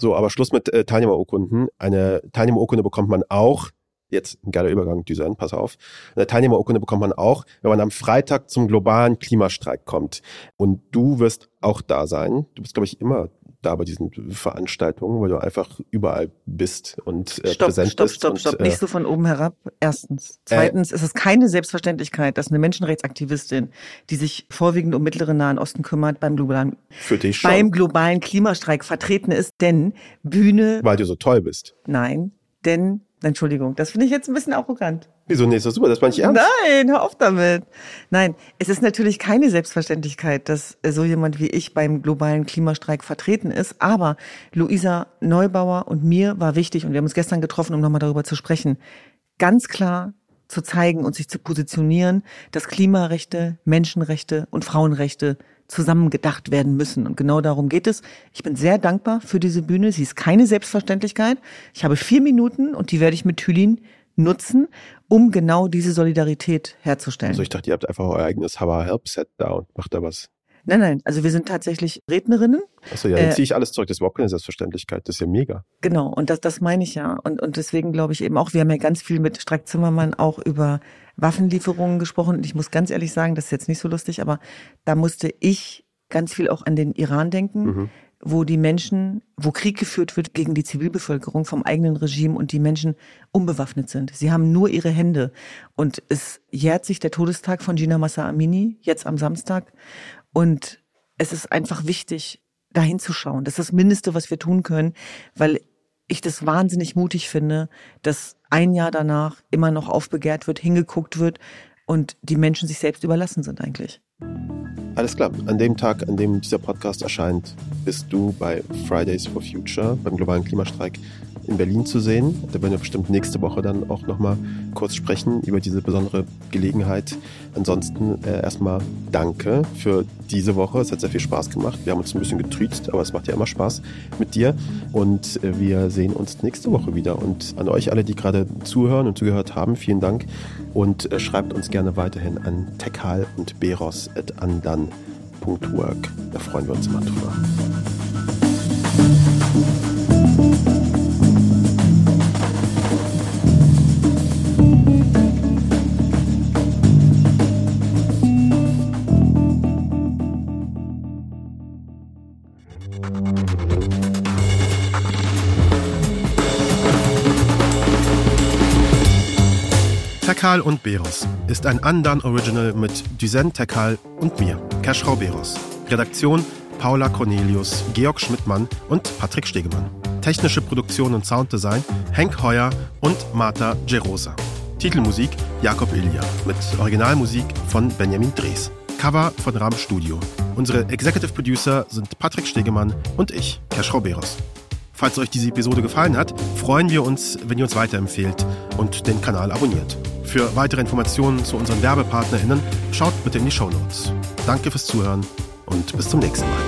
So, aber Schluss mit äh, Teilnehmerurkunden. Eine Teilnehmerurkunde bekommt man auch, jetzt ein geiler Übergang, Düsen, pass auf. Eine Teilnehmerurkunde bekommt man auch, wenn man am Freitag zum globalen Klimastreik kommt. Und du wirst auch da sein. Du bist, glaube ich, immer da bei diesen Veranstaltungen, weil du einfach überall bist und äh, stopp, präsent stopp, bist. Stopp, stopp, stopp, äh, nicht so von oben herab. Erstens. Zweitens äh, ist es keine Selbstverständlichkeit, dass eine Menschenrechtsaktivistin, die sich vorwiegend um mittleren Nahen Osten kümmert, beim globalen, für dich schon. beim globalen Klimastreik vertreten ist, denn Bühne. Weil du so toll bist. Nein, denn Entschuldigung, das finde ich jetzt ein bisschen arrogant. Wieso? Nee, ist das super, das meine ich ernst. Nein, hör auf damit. Nein, es ist natürlich keine Selbstverständlichkeit, dass so jemand wie ich beim globalen Klimastreik vertreten ist. Aber Luisa Neubauer und mir war wichtig, und wir haben uns gestern getroffen, um nochmal darüber zu sprechen, ganz klar zu zeigen und sich zu positionieren, dass Klimarechte, Menschenrechte und Frauenrechte zusammengedacht werden müssen. Und genau darum geht es. Ich bin sehr dankbar für diese Bühne. Sie ist keine Selbstverständlichkeit. Ich habe vier Minuten und die werde ich mit Thülin nutzen, um genau diese Solidarität herzustellen. Also ich dachte, ihr habt einfach euer eigenes Hava Help Set da und macht da was. Nein, nein, also wir sind tatsächlich Rednerinnen. Achso, ja, dann äh, ziehe ich alles zurück. Das ist überhaupt keine Selbstverständlichkeit. Das ist ja mega. Genau, und das, das meine ich ja. Und, und deswegen glaube ich eben auch, wir haben ja ganz viel mit Strack Zimmermann auch über Waffenlieferungen gesprochen. Und ich muss ganz ehrlich sagen, das ist jetzt nicht so lustig, aber da musste ich ganz viel auch an den Iran denken, mhm. wo die Menschen, wo Krieg geführt wird gegen die Zivilbevölkerung vom eigenen Regime und die Menschen unbewaffnet sind. Sie haben nur ihre Hände. Und es jährt sich der Todestag von Gina Massa Amini jetzt am Samstag. Und es ist einfach wichtig, dahin zu schauen. Das ist das Mindeste, was wir tun können, weil ich das wahnsinnig mutig finde, dass ein Jahr danach immer noch aufbegehrt wird, hingeguckt wird und die Menschen sich selbst überlassen sind eigentlich. Alles klar. An dem Tag, an dem dieser Podcast erscheint, bist du bei Fridays for Future, beim globalen Klimastreik in Berlin zu sehen. Da werden wir bestimmt nächste Woche dann auch nochmal kurz sprechen über diese besondere Gelegenheit. Ansonsten äh, erstmal danke für diese Woche. Es hat sehr viel Spaß gemacht. Wir haben uns ein bisschen getrüzt, aber es macht ja immer Spaß mit dir. Und äh, wir sehen uns nächste Woche wieder. Und an euch alle, die gerade zuhören und zugehört haben, vielen Dank. Und äh, schreibt uns gerne weiterhin an techal und beros.andan.work. Da freuen wir uns immer drüber. Tekal und Beros ist ein Andan Original mit Duzen Tekal und mir, Keschrau Beros. Redaktion Paula Cornelius, Georg Schmidtmann und Patrick Stegemann. Technische Produktion und Sounddesign Henk Heuer und Marta Gerosa. Titelmusik Jakob Ilja mit Originalmusik von Benjamin Drees. Cover von Ram Studio. Unsere Executive Producer sind Patrick Stegemann und ich, Keschrau Beros. Falls euch diese Episode gefallen hat, freuen wir uns, wenn ihr uns weiterempfehlt und den Kanal abonniert. Für weitere Informationen zu unseren WerbepartnerInnen schaut bitte in die Show Notes. Danke fürs Zuhören und bis zum nächsten Mal.